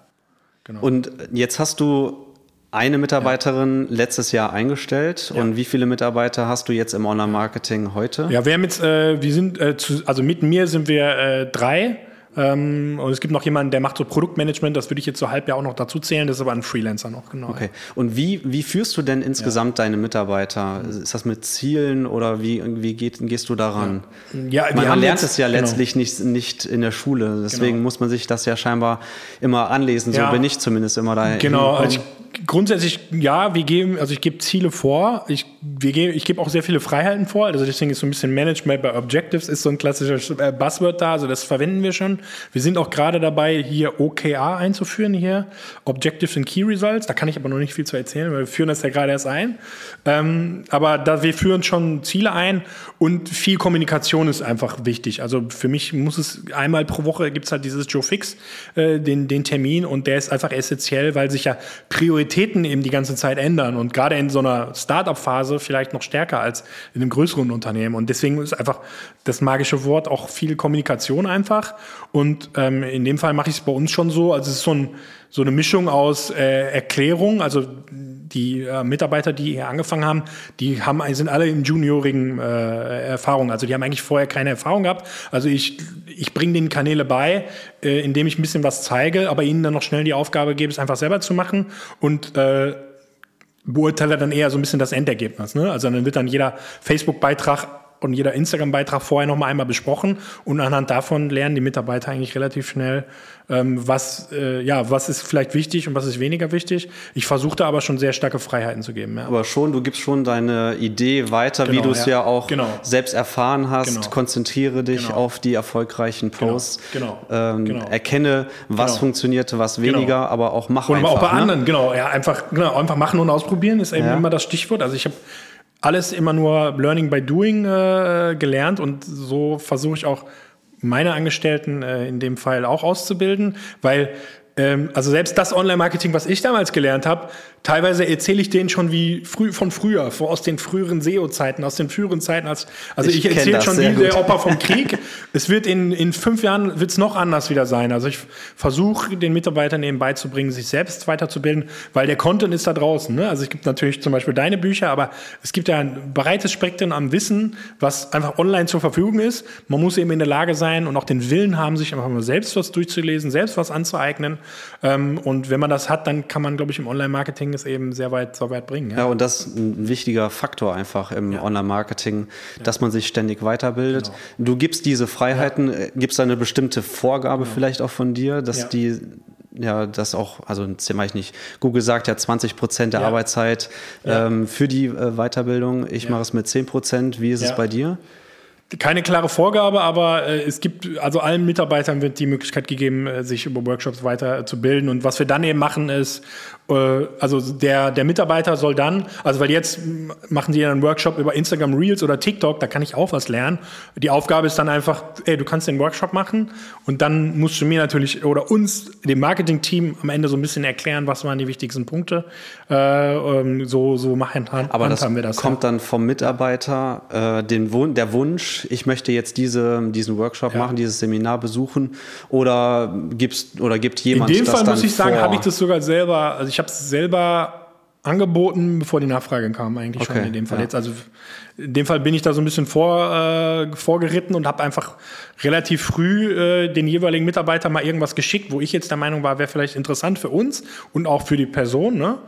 Speaker 1: Genau. Und jetzt hast du eine Mitarbeiterin ja. letztes Jahr eingestellt. Ja. Und wie viele Mitarbeiter hast du jetzt im Online-Marketing heute?
Speaker 2: Ja, wir haben jetzt, äh, wir sind, äh, zu, also mit mir sind wir äh, drei. Ähm, und es gibt noch jemanden, der macht so Produktmanagement, das würde ich jetzt so halb ja auch noch dazu zählen, das ist aber ein Freelancer noch, genau.
Speaker 1: Okay. Und wie, wie führst du denn insgesamt ja. deine Mitarbeiter? Ist das mit Zielen oder wie, wie geht, gehst du daran? Ja, man, man lernt jetzt, es ja genau. letztlich nicht, nicht in der Schule, deswegen genau. muss man sich das ja scheinbar immer anlesen, so ja. bin ich zumindest immer da.
Speaker 2: Genau, also ich, grundsätzlich ja, wir geben, also ich gebe Ziele vor, ich, wir geben, ich gebe auch sehr viele Freiheiten vor, also deswegen ist so ein bisschen Management by Objectives ist so ein klassisches äh, Buzzword da, also das verwenden wir schon. Wir sind auch gerade dabei, hier OKR einzuführen, hier Objectives and Key Results. Da kann ich aber noch nicht viel zu erzählen, weil wir führen das ja gerade erst ein. Ähm, aber da wir führen schon Ziele ein und viel Kommunikation ist einfach wichtig. Also für mich muss es einmal pro Woche gibt es halt dieses Joe Fix, äh, den, den Termin und der ist einfach essentiell, weil sich ja Prioritäten eben die ganze Zeit ändern und gerade in so einer Startup-Phase vielleicht noch stärker als in einem größeren Unternehmen. Und deswegen ist einfach das magische Wort auch viel Kommunikation einfach. Und ähm, in dem Fall mache ich es bei uns schon so. Also es ist so, ein, so eine Mischung aus äh, Erklärung. Also die äh, Mitarbeiter, die hier angefangen haben, die haben, sind alle in juniorigen äh, Erfahrungen. Also die haben eigentlich vorher keine Erfahrung gehabt. Also ich, ich bringe den Kanäle bei, äh, indem ich ein bisschen was zeige, aber ihnen dann noch schnell die Aufgabe gebe, es einfach selber zu machen. Und äh, beurteile dann eher so ein bisschen das Endergebnis. Ne? Also dann wird dann jeder Facebook-Beitrag und jeder Instagram-Beitrag vorher noch mal einmal besprochen und anhand davon lernen die Mitarbeiter eigentlich relativ schnell, ähm, was, äh, ja, was ist vielleicht wichtig und was ist weniger wichtig. Ich versuche da aber schon sehr starke Freiheiten zu geben. Ja.
Speaker 1: Aber schon, du gibst schon deine Idee weiter, genau, wie du es ja. ja. auch
Speaker 2: genau.
Speaker 1: selbst erfahren hast. Genau. Konzentriere dich genau. auf die erfolgreichen genau. Posts.
Speaker 2: Genau.
Speaker 1: Ähm, Erkenne, was funktionierte, was weniger, aber auch mach
Speaker 2: und
Speaker 1: einfach.
Speaker 2: Und auch bei
Speaker 1: ne?
Speaker 2: anderen, genau. Ja, einfach, genau, einfach machen und ausprobieren ist eben immer das Stichwort. Also ich habe alles immer nur Learning by Doing äh, gelernt und so versuche ich auch meine Angestellten äh, in dem Fall auch auszubilden, weil ähm, also selbst das Online-Marketing, was ich damals gelernt habe, teilweise erzähle ich denen schon wie früh, von früher, aus den früheren SEO-Zeiten, aus den früheren Zeiten. Als, also ich, ich erzähle schon wie gut. der Opa vom Krieg. es wird in, in fünf Jahren wird's noch anders wieder sein. Also ich versuche den Mitarbeitern eben beizubringen, sich selbst weiterzubilden, weil der Content ist da draußen. Ne? Also es gibt natürlich zum Beispiel deine Bücher, aber es gibt ja ein breites Spektrum am Wissen, was einfach online zur Verfügung ist. Man muss eben in der Lage sein und auch den Willen haben, sich einfach mal selbst was durchzulesen, selbst was anzueignen. Ähm, und wenn man das hat, dann kann man, glaube ich, im Online-Marketing es eben sehr weit, sehr weit bringen.
Speaker 1: Ja, ja und das ist ein wichtiger Faktor einfach im ja. Online-Marketing, dass ja. man sich ständig weiterbildet. Genau. Du gibst diese Freiheiten, äh, gibt es eine bestimmte Vorgabe genau. vielleicht auch von dir, dass die ja, das auch, also mache ich nicht. Google sagt ja 20 Prozent der Arbeitszeit ähm, für die äh, Weiterbildung. Ich mache es mit 10 Prozent. Wie ist es bei dir?
Speaker 2: Keine klare Vorgabe, aber äh, es gibt, also allen Mitarbeitern wird die Möglichkeit gegeben, äh, sich über Workshops weiterzubilden. Und was wir dann eben machen, ist also der, der Mitarbeiter soll dann, also weil jetzt machen die einen Workshop über Instagram Reels oder TikTok, da kann ich auch was lernen. Die Aufgabe ist dann einfach, ey, du kannst den Workshop machen und dann musst du mir natürlich oder uns, dem Marketing-Team, am Ende so ein bisschen erklären, was waren die wichtigsten Punkte. Äh, ähm, so so machen
Speaker 1: Aber das, wir das kommt ja. dann vom Mitarbeiter äh, den Wun der Wunsch, ich möchte jetzt diese, diesen Workshop ja. machen, dieses Seminar besuchen oder gibst oder gibt jemand
Speaker 2: In dem Fall muss ich sagen, habe ich das sogar selber, also ich habe es selber angeboten, bevor die Nachfrage kam, eigentlich okay, schon in dem Fall ja. jetzt. Also in dem Fall bin ich da so ein bisschen vor, äh, vorgeritten und habe einfach relativ früh äh, den jeweiligen Mitarbeiter mal irgendwas geschickt, wo ich jetzt der Meinung war, wäre vielleicht interessant für uns und auch für die Person. Ne?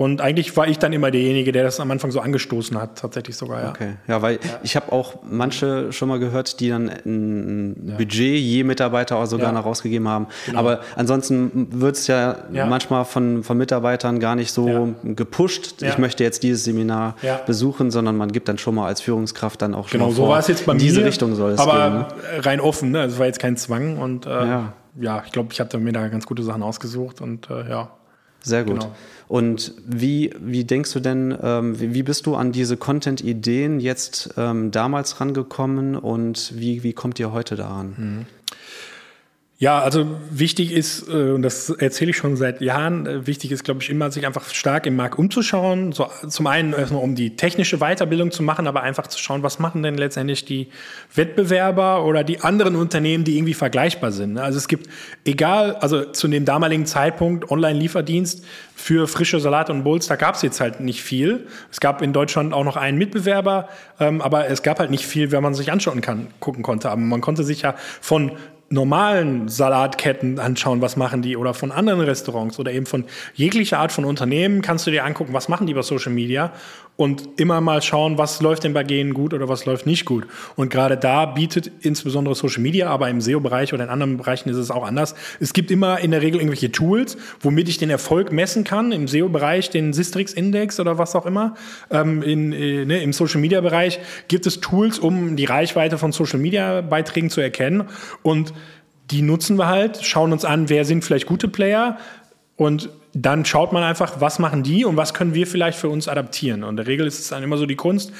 Speaker 2: Und eigentlich war ich dann immer derjenige, der das am Anfang so angestoßen hat, tatsächlich sogar. Ja.
Speaker 1: Okay, ja, weil ja. ich habe auch manche schon mal gehört, die dann ein ja. Budget je Mitarbeiter auch sogar ja. noch rausgegeben haben. Genau. Aber ansonsten wird es ja, manchmal von, von Mitarbeitern gar nicht so gepusht. Ich möchte jetzt dieses Seminar besuchen, sondern man gibt dann schon mal als Führungskraft dann auch schon
Speaker 2: genau,
Speaker 1: mal
Speaker 2: vor, so war es jetzt bei
Speaker 1: in diese Richtung soll es
Speaker 2: aber gehen. Ne? rein offen, ne? Also es war jetzt kein Zwang und äh, ja. ich glaube, ich habe mir da ganz gute Sachen ausgesucht und äh, ja.
Speaker 1: Sehr gut. Genau. Und wie, wie denkst du denn, ähm, wie, wie, bist du an diese Content-Ideen jetzt ähm, damals rangekommen und wie, wie kommt ihr heute daran? Mhm.
Speaker 2: Ja, also wichtig ist, äh, und das erzähle ich schon seit Jahren, äh, wichtig ist, glaube ich, immer, sich einfach stark im Markt umzuschauen. So, zum einen erstmal, um die technische Weiterbildung zu machen, aber einfach zu schauen, was machen denn letztendlich die Wettbewerber oder die anderen Unternehmen, die irgendwie vergleichbar sind. Also es gibt, egal, also zu dem damaligen Zeitpunkt, Online-Lieferdienst für frische Salate und Bowls, da gab es jetzt halt nicht viel. Es gab in Deutschland auch noch einen Mitbewerber, ähm, aber es gab halt nicht viel, wenn man sich anschauen kann, gucken konnte. Aber man konnte sich ja von normalen Salatketten anschauen, was machen die, oder von anderen Restaurants oder eben von jeglicher Art von Unternehmen kannst du dir angucken, was machen die über Social Media und immer mal schauen, was läuft denn bei denen gut oder was läuft nicht gut. Und gerade da bietet insbesondere Social Media, aber im SEO-Bereich oder in anderen Bereichen ist es auch anders. Es gibt immer in der Regel irgendwelche Tools, womit ich den Erfolg messen kann. Im SEO-Bereich den Sistrix-Index oder was auch immer. Ähm, in, äh, ne, Im Social-Media-Bereich gibt es Tools, um die Reichweite von Social-Media-Beiträgen zu erkennen. Und die nutzen wir halt, schauen uns an, wer sind vielleicht gute Player und dann schaut man einfach, was machen die und was können wir vielleicht für uns adaptieren. Und in der Regel ist es dann immer so die Kunst,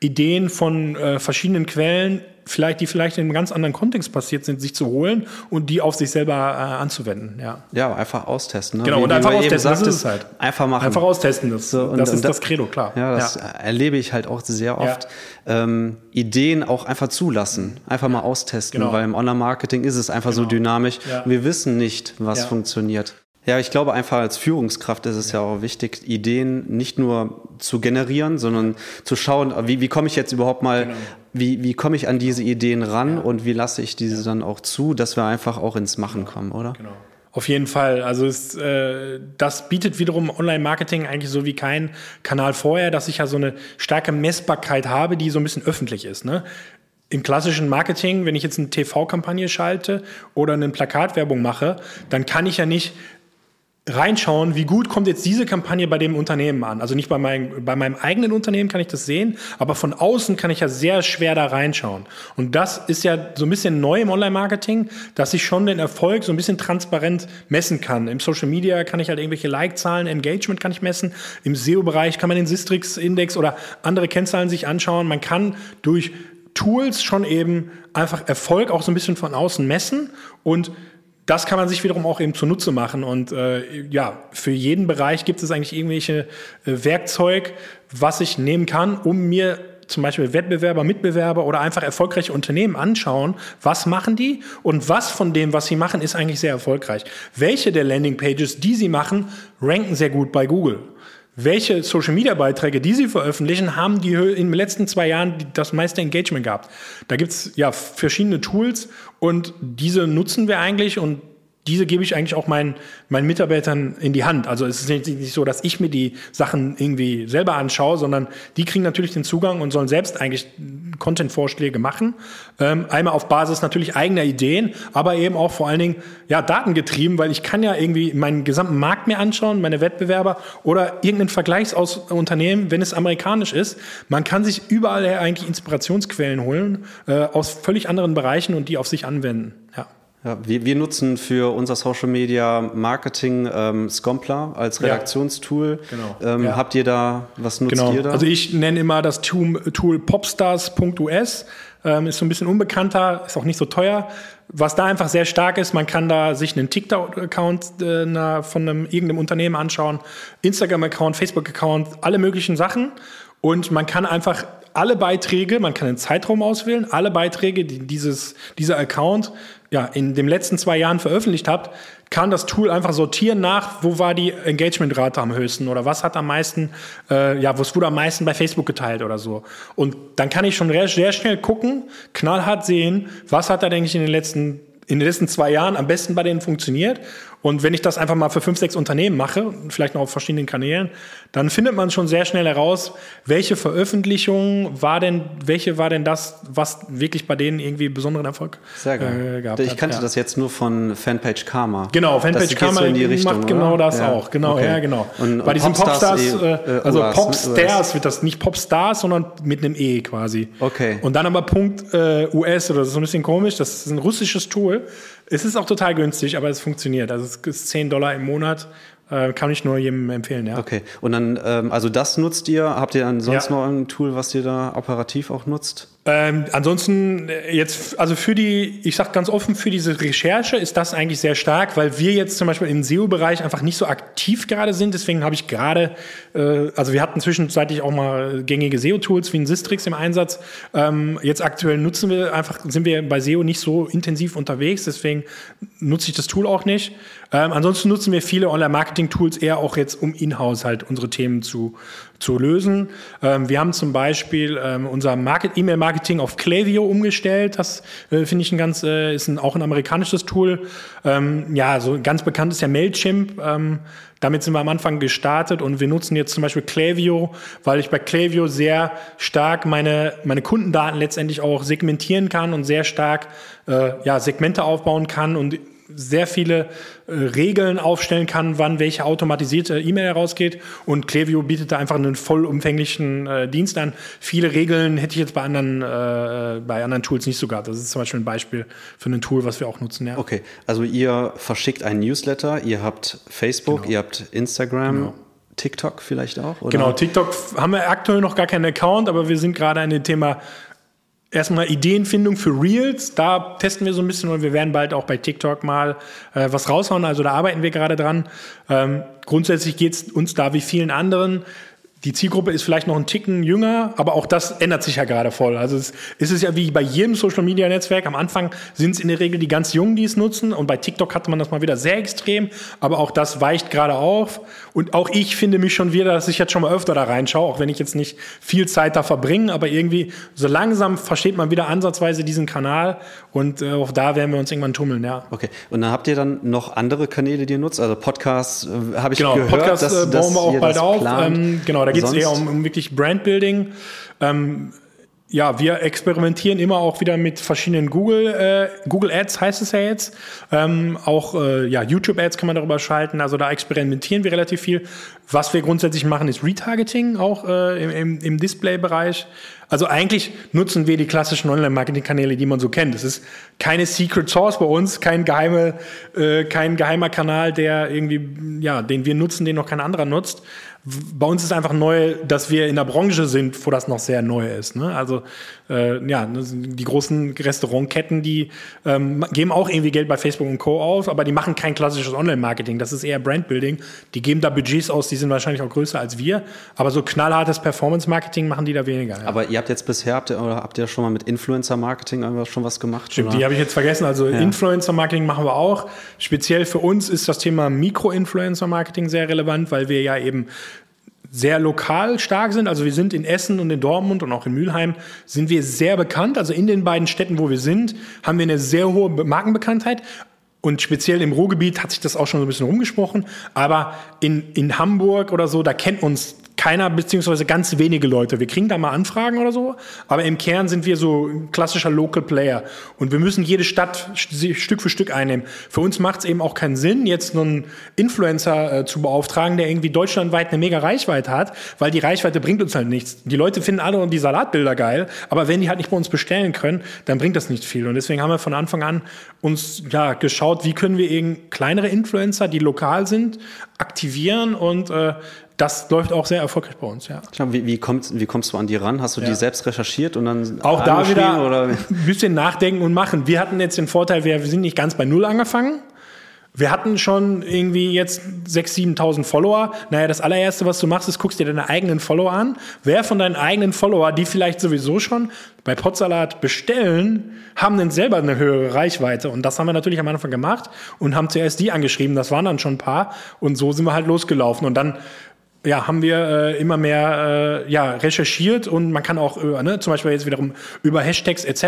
Speaker 2: Ideen von äh, verschiedenen Quellen, vielleicht, die vielleicht in einem ganz anderen Kontext passiert sind, sich zu holen und die auf sich selber äh, anzuwenden. Ja.
Speaker 1: ja, einfach austesten. Ne?
Speaker 2: Genau,
Speaker 1: wie,
Speaker 2: und einfach austesten, das ist es halt.
Speaker 1: Einfach machen.
Speaker 2: Einfach austesten, das, so, und, das ist das Credo, klar.
Speaker 1: Ja, das ja. erlebe ich halt auch sehr oft. Ja. Ähm, Ideen auch einfach zulassen, einfach mal austesten, genau. weil im Online-Marketing ist es einfach genau. so dynamisch. Wir wissen nicht, was funktioniert. Ja, ich glaube einfach als Führungskraft ist es ja, auch wichtig, Ideen nicht nur zu generieren, sondern zu schauen, wie, wie komme ich jetzt überhaupt mal, genau. wie, wie komme ich an diese Ideen ran ja. und wie lasse ich diese dann auch zu, dass wir einfach auch ins Machen kommen, oder?
Speaker 2: Genau. Auf jeden Fall. Also es, äh, das bietet wiederum Online-Marketing eigentlich so wie kein Kanal vorher, dass ich ja so eine starke Messbarkeit habe, die so ein bisschen öffentlich ist. Ne? Im klassischen Marketing, wenn ich jetzt eine TV-Kampagne schalte oder eine Plakatwerbung mache, dann kann ich ja nicht reinschauen, wie gut kommt jetzt diese Kampagne bei dem Unternehmen an. Also nicht bei, mein, bei meinem eigenen Unternehmen kann ich das sehen, aber von außen kann ich ja sehr schwer da reinschauen. Und das ist ja so ein bisschen neu im Online-Marketing, dass ich schon den Erfolg so ein bisschen transparent messen kann. Im Social Media kann ich halt irgendwelche Like-Zahlen, Engagement kann ich messen. Im SEO-Bereich kann man den Sistrix-Index oder andere Kennzahlen sich anschauen. Man kann durch Tools schon eben einfach Erfolg auch so ein bisschen von außen messen und das kann man sich wiederum auch eben zunutze machen. Und äh, ja, für jeden Bereich gibt es eigentlich irgendwelche äh, Werkzeug, was ich nehmen kann, um mir zum Beispiel Wettbewerber, Mitbewerber oder einfach erfolgreiche Unternehmen anschauen, was machen die und was von dem, was sie machen, ist eigentlich sehr erfolgreich. Welche der Landingpages, die sie machen, ranken sehr gut bei Google welche Social-Media-Beiträge, die sie veröffentlichen, haben die in den letzten zwei Jahren das meiste Engagement gehabt. Da gibt's ja verschiedene Tools und diese nutzen wir eigentlich und diese gebe ich eigentlich auch meinen, meinen Mitarbeitern in die Hand. Also es ist nicht, nicht, so, dass ich mir die Sachen irgendwie selber anschaue, sondern die kriegen natürlich den Zugang und sollen selbst eigentlich Content-Vorschläge machen. Ähm, einmal auf Basis natürlich eigener Ideen, aber eben auch vor allen Dingen ja, datengetrieben, weil ich kann ja irgendwie meinen gesamten Markt mir anschauen, meine Wettbewerber oder irgendein Vergleichsunternehmen, wenn es amerikanisch ist. Man kann sich überall eigentlich Inspirationsquellen holen äh, aus völlig anderen Bereichen und die auf sich anwenden. Ja.
Speaker 1: Ja, wir, wir, nutzen für unser Social Media Marketing ähm, Scompler als Redaktionstool. Ja, genau. Ähm, ja. Habt ihr da, was nutzt genau. ihr da?
Speaker 2: Also ich nenne immer das Tool popstars.us. Ähm, ist so ein bisschen unbekannter, ist auch nicht so teuer. Was da einfach sehr stark ist, man kann da sich einen TikTok-Account äh, von einem irgendeinem Unternehmen anschauen, Instagram-Account, Facebook-Account, alle möglichen Sachen. Und man kann einfach alle Beiträge, man kann einen Zeitraum auswählen, alle Beiträge, die dieses, dieser Account ja, in den letzten zwei Jahren veröffentlicht habt, kann das Tool einfach sortieren nach, wo war die Engagementrate am höchsten oder was hat am meisten, äh, ja, was wurde am meisten bei Facebook geteilt oder so. Und dann kann ich schon sehr schnell gucken, knallhart sehen, was hat da, denke ich, in den letzten in den letzten zwei Jahren am besten bei denen funktioniert und wenn ich das einfach mal für fünf, sechs Unternehmen mache, vielleicht noch auf verschiedenen Kanälen, dann findet man schon sehr schnell heraus, welche Veröffentlichung war denn, welche war denn das, was wirklich bei denen irgendwie besonderen Erfolg
Speaker 1: sehr geil. Äh, gehabt Ich kannte hat, ja. das jetzt nur von Fanpage Karma.
Speaker 2: Genau, Fanpage Karma so in die Richtung, macht genau oder? das ja. auch. Genau, okay. ja, genau. Und, bei diesen Popstars, Popstars e, äh, also Popstars wird das nicht Popstars, sondern mit einem E quasi.
Speaker 1: Okay.
Speaker 2: Und dann aber Punkt äh, US oder das ist so ein bisschen komisch. Das ist ein russisches Tool. Es ist auch total günstig, aber es funktioniert. Also es ist 10 Dollar im Monat. Äh, kann ich nur jedem empfehlen, ja.
Speaker 1: Okay. Und dann, ähm, also das nutzt ihr. Habt ihr ansonsten ja. noch ein Tool, was ihr da operativ auch nutzt?
Speaker 2: Ähm, ansonsten äh, jetzt, also für die, ich sage ganz offen, für diese Recherche ist das eigentlich sehr stark, weil wir jetzt zum Beispiel im SEO-Bereich einfach nicht so aktiv gerade sind. Deswegen habe ich gerade, äh, also wir hatten zwischenzeitlich auch mal gängige SEO-Tools wie ein Sistrix im Einsatz. Ähm, jetzt aktuell nutzen wir einfach, sind wir bei SEO nicht so intensiv unterwegs, deswegen nutze ich das Tool auch nicht. Ähm, ansonsten nutzen wir viele Online-Marketing-Tools eher auch jetzt, um in-house halt unsere Themen zu, zu lösen. Ähm, wir haben zum Beispiel ähm, unser E-Mail-Marketing auf Klaviyo umgestellt. Das äh, finde ich ein ganz, äh, ist ein, auch ein amerikanisches Tool. Ähm, ja, so ganz bekannt ist ja Mailchimp. Ähm, damit sind wir am Anfang gestartet und wir nutzen jetzt zum Beispiel Klaviyo, weil ich bei Klaviyo sehr stark meine, meine Kundendaten letztendlich auch segmentieren kann und sehr stark äh, ja, Segmente aufbauen kann und sehr viele äh, Regeln aufstellen kann, wann welche automatisierte E-Mail herausgeht. Und Klaviyo bietet da einfach einen vollumfänglichen äh, Dienst an. Viele Regeln hätte ich jetzt bei anderen, äh, bei anderen Tools nicht so gehabt. Das ist zum Beispiel ein Beispiel für ein Tool, was wir auch nutzen. Ja.
Speaker 1: Okay, also ihr verschickt einen Newsletter, ihr habt Facebook, genau. ihr habt Instagram. Genau. TikTok vielleicht auch?
Speaker 2: Oder? Genau, TikTok haben wir aktuell noch gar keinen Account, aber wir sind gerade an dem Thema erstmal Ideenfindung für Reels. Da testen wir so ein bisschen und wir werden bald auch bei TikTok mal äh, was raushauen. Also da arbeiten wir gerade dran. Ähm, grundsätzlich geht es uns da wie vielen anderen die Zielgruppe ist vielleicht noch ein Ticken jünger, aber auch das ändert sich ja gerade voll. Also es ist es ja wie bei jedem Social Media Netzwerk. Am Anfang sind es in der Regel die ganz Jungen, die es nutzen. Und bei TikTok hatte man das mal wieder sehr extrem. Aber auch das weicht gerade auf. Und auch ich finde mich schon wieder, dass ich jetzt schon mal öfter da reinschaue, auch wenn ich jetzt nicht viel Zeit da verbringe. Aber irgendwie so langsam versteht man wieder ansatzweise diesen Kanal. Und äh, auch da werden wir uns irgendwann tummeln, ja.
Speaker 1: Okay. Und dann habt ihr dann noch andere Kanäle, die ihr nutzt? Also Podcasts äh, habe ich
Speaker 2: genau,
Speaker 1: gehört,
Speaker 2: Podcast,
Speaker 1: dass,
Speaker 2: äh, bauen wir auch bald auf.
Speaker 1: Ähm,
Speaker 2: genau, da geht es eher um, um wirklich Brandbuilding. Ähm, ja, wir experimentieren immer auch wieder mit verschiedenen Google, äh, Google Ads heißt es ja jetzt. Ähm, auch äh, ja, YouTube Ads kann man darüber schalten. Also da experimentieren wir relativ viel. Was wir grundsätzlich machen, ist Retargeting auch äh, im, im, Display-Bereich. Also eigentlich nutzen wir die klassischen Online-Marketing-Kanäle, die man so kennt. Es ist keine Secret Source bei uns, kein geheime, äh, kein geheimer Kanal, der irgendwie, ja, den wir nutzen, den noch kein anderer nutzt bei uns ist einfach neu, dass wir in der Branche sind, wo das noch sehr neu ist. Ne? Also äh, ja, ne, die großen Restaurantketten, die ähm, geben auch irgendwie Geld bei Facebook und Co. auf, aber die machen kein klassisches Online-Marketing. Das ist eher Brandbuilding. Die geben da Budgets aus, die sind wahrscheinlich auch größer als wir. Aber so knallhartes Performance-Marketing machen die da weniger.
Speaker 1: Ja. Aber ihr habt jetzt bisher, habt ihr, habt ihr schon mal mit Influencer-Marketing schon was gemacht?
Speaker 2: Stimmt, oder? die habe ich jetzt vergessen. Also ja. Influencer-Marketing machen wir auch. Speziell für uns ist das Thema Mikro-Influencer-Marketing sehr relevant, weil wir ja eben sehr lokal stark sind. Also wir sind in Essen und in Dortmund und auch in Mülheim sind wir sehr bekannt. Also in den beiden Städten, wo wir sind, haben wir eine sehr hohe Markenbekanntheit. Und speziell im Ruhrgebiet hat sich das auch schon so ein bisschen rumgesprochen. Aber in, in Hamburg oder so, da kennt uns keiner beziehungsweise ganz wenige Leute. Wir kriegen da mal Anfragen oder so, aber im Kern sind wir so klassischer Local Player und wir müssen jede Stadt Stück für Stück einnehmen. Für uns macht es eben auch keinen Sinn, jetzt einen Influencer äh, zu beauftragen, der irgendwie deutschlandweit eine mega Reichweite hat, weil die Reichweite bringt uns halt nichts. Die Leute finden alle die Salatbilder geil, aber wenn die halt nicht bei uns bestellen können, dann bringt das nicht viel. Und deswegen haben wir von Anfang an uns ja geschaut, wie können wir eben kleinere Influencer, die lokal sind, aktivieren und äh, das läuft auch sehr erfolgreich bei uns, ja.
Speaker 1: Klar, wie, wie, kommst, wie kommst du an die ran? Hast du ja. die selbst recherchiert und dann
Speaker 2: auch da wieder oder? ein bisschen nachdenken und machen. Wir hatten jetzt den Vorteil, wir sind nicht ganz bei Null angefangen. Wir hatten schon irgendwie jetzt 6.000, 7.000 Follower. Naja, das allererste, was du machst, ist, guckst dir deine eigenen Follower an. Wer von deinen eigenen Follower, die vielleicht sowieso schon bei Potsalat bestellen, haben denn selber eine höhere Reichweite. Und das haben wir natürlich am Anfang gemacht und haben zuerst die angeschrieben. Das waren dann schon ein paar. Und so sind wir halt losgelaufen. Und dann ja, haben wir äh, immer mehr äh, ja, recherchiert und man kann auch äh, ne, zum Beispiel jetzt wiederum über Hashtags etc.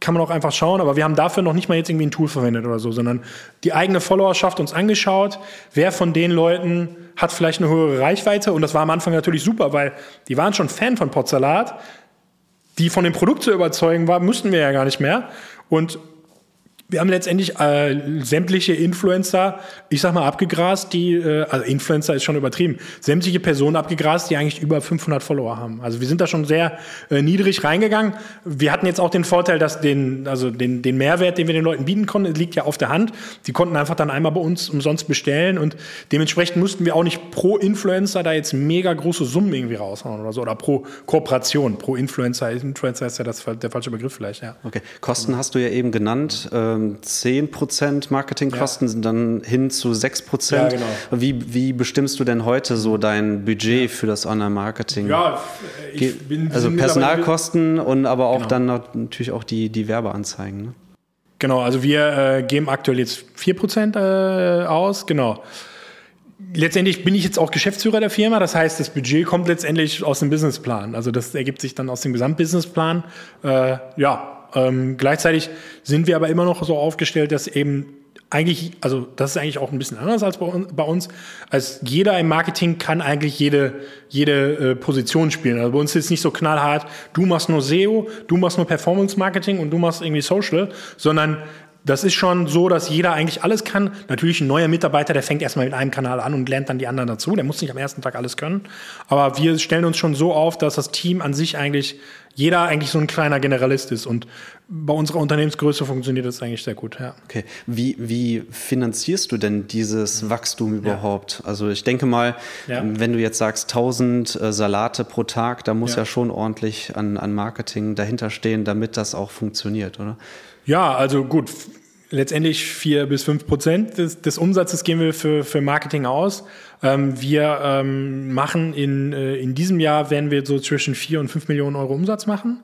Speaker 2: kann man auch einfach schauen, aber wir haben dafür noch nicht mal jetzt irgendwie ein Tool verwendet oder so, sondern die eigene Followerschaft uns angeschaut, wer von den Leuten hat vielleicht eine höhere Reichweite? Und das war am Anfang natürlich super, weil die waren schon Fan von Potsalat, die von dem Produkt zu überzeugen war, mussten wir ja gar nicht mehr. Und wir haben letztendlich äh, sämtliche Influencer, ich sag mal, abgegrast, die, äh, also Influencer ist schon übertrieben, sämtliche Personen abgegrast, die eigentlich über 500 Follower haben. Also wir sind da schon sehr äh, niedrig reingegangen. Wir hatten jetzt auch den Vorteil, dass den, also den, den Mehrwert, den wir den Leuten bieten konnten, liegt ja auf der Hand. Die konnten einfach dann einmal bei uns umsonst bestellen und dementsprechend mussten wir auch nicht pro Influencer da jetzt mega große Summen irgendwie raushauen oder so oder pro Kooperation, pro Influencer. Influencer ist ja das, der falsche Begriff vielleicht, ja.
Speaker 1: Okay, Kosten hast du ja eben genannt. Ähm 10% Marketingkosten ja. sind dann hin zu 6%. Ja, genau. Wie, wie bestimmst du denn heute so dein Budget für das Online-Marketing? Ja, ich bin Also Personalkosten und aber auch genau. dann natürlich auch die, die Werbeanzeigen. Ne?
Speaker 2: Genau, also wir äh, geben aktuell jetzt 4% äh, aus, genau. Letztendlich bin ich jetzt auch Geschäftsführer der Firma, das heißt, das Budget kommt letztendlich aus dem Businessplan. Also das ergibt sich dann aus dem Gesamtbusinessplan. Äh, ja, ähm, gleichzeitig sind wir aber immer noch so aufgestellt, dass eben eigentlich, also das ist eigentlich auch ein bisschen anders als bei uns, als jeder im Marketing kann eigentlich jede, jede äh, Position spielen. Also bei uns ist es nicht so knallhart, du machst nur SEO, du machst nur Performance Marketing und du machst irgendwie Social, sondern das ist schon so, dass jeder eigentlich alles kann. Natürlich ein neuer Mitarbeiter, der fängt erstmal mit einem Kanal an und lernt dann die anderen dazu. Der muss nicht am ersten Tag alles können. Aber wir stellen uns schon so auf, dass das Team an sich eigentlich, jeder eigentlich so ein kleiner Generalist ist. Und bei unserer Unternehmensgröße funktioniert das eigentlich sehr gut. Ja.
Speaker 1: Okay. Wie, wie finanzierst du denn dieses Wachstum überhaupt? Ja. Also ich denke mal, ja. wenn du jetzt sagst 1000 äh, Salate pro Tag, da muss ja, ja schon ordentlich an, an Marketing dahinter stehen, damit das auch funktioniert, oder?
Speaker 2: Ja, also gut. Letztendlich vier bis fünf Prozent des, des Umsatzes geben wir für, für Marketing aus. Ähm, wir ähm, machen in, äh, in diesem Jahr werden wir so zwischen vier und fünf Millionen Euro Umsatz machen.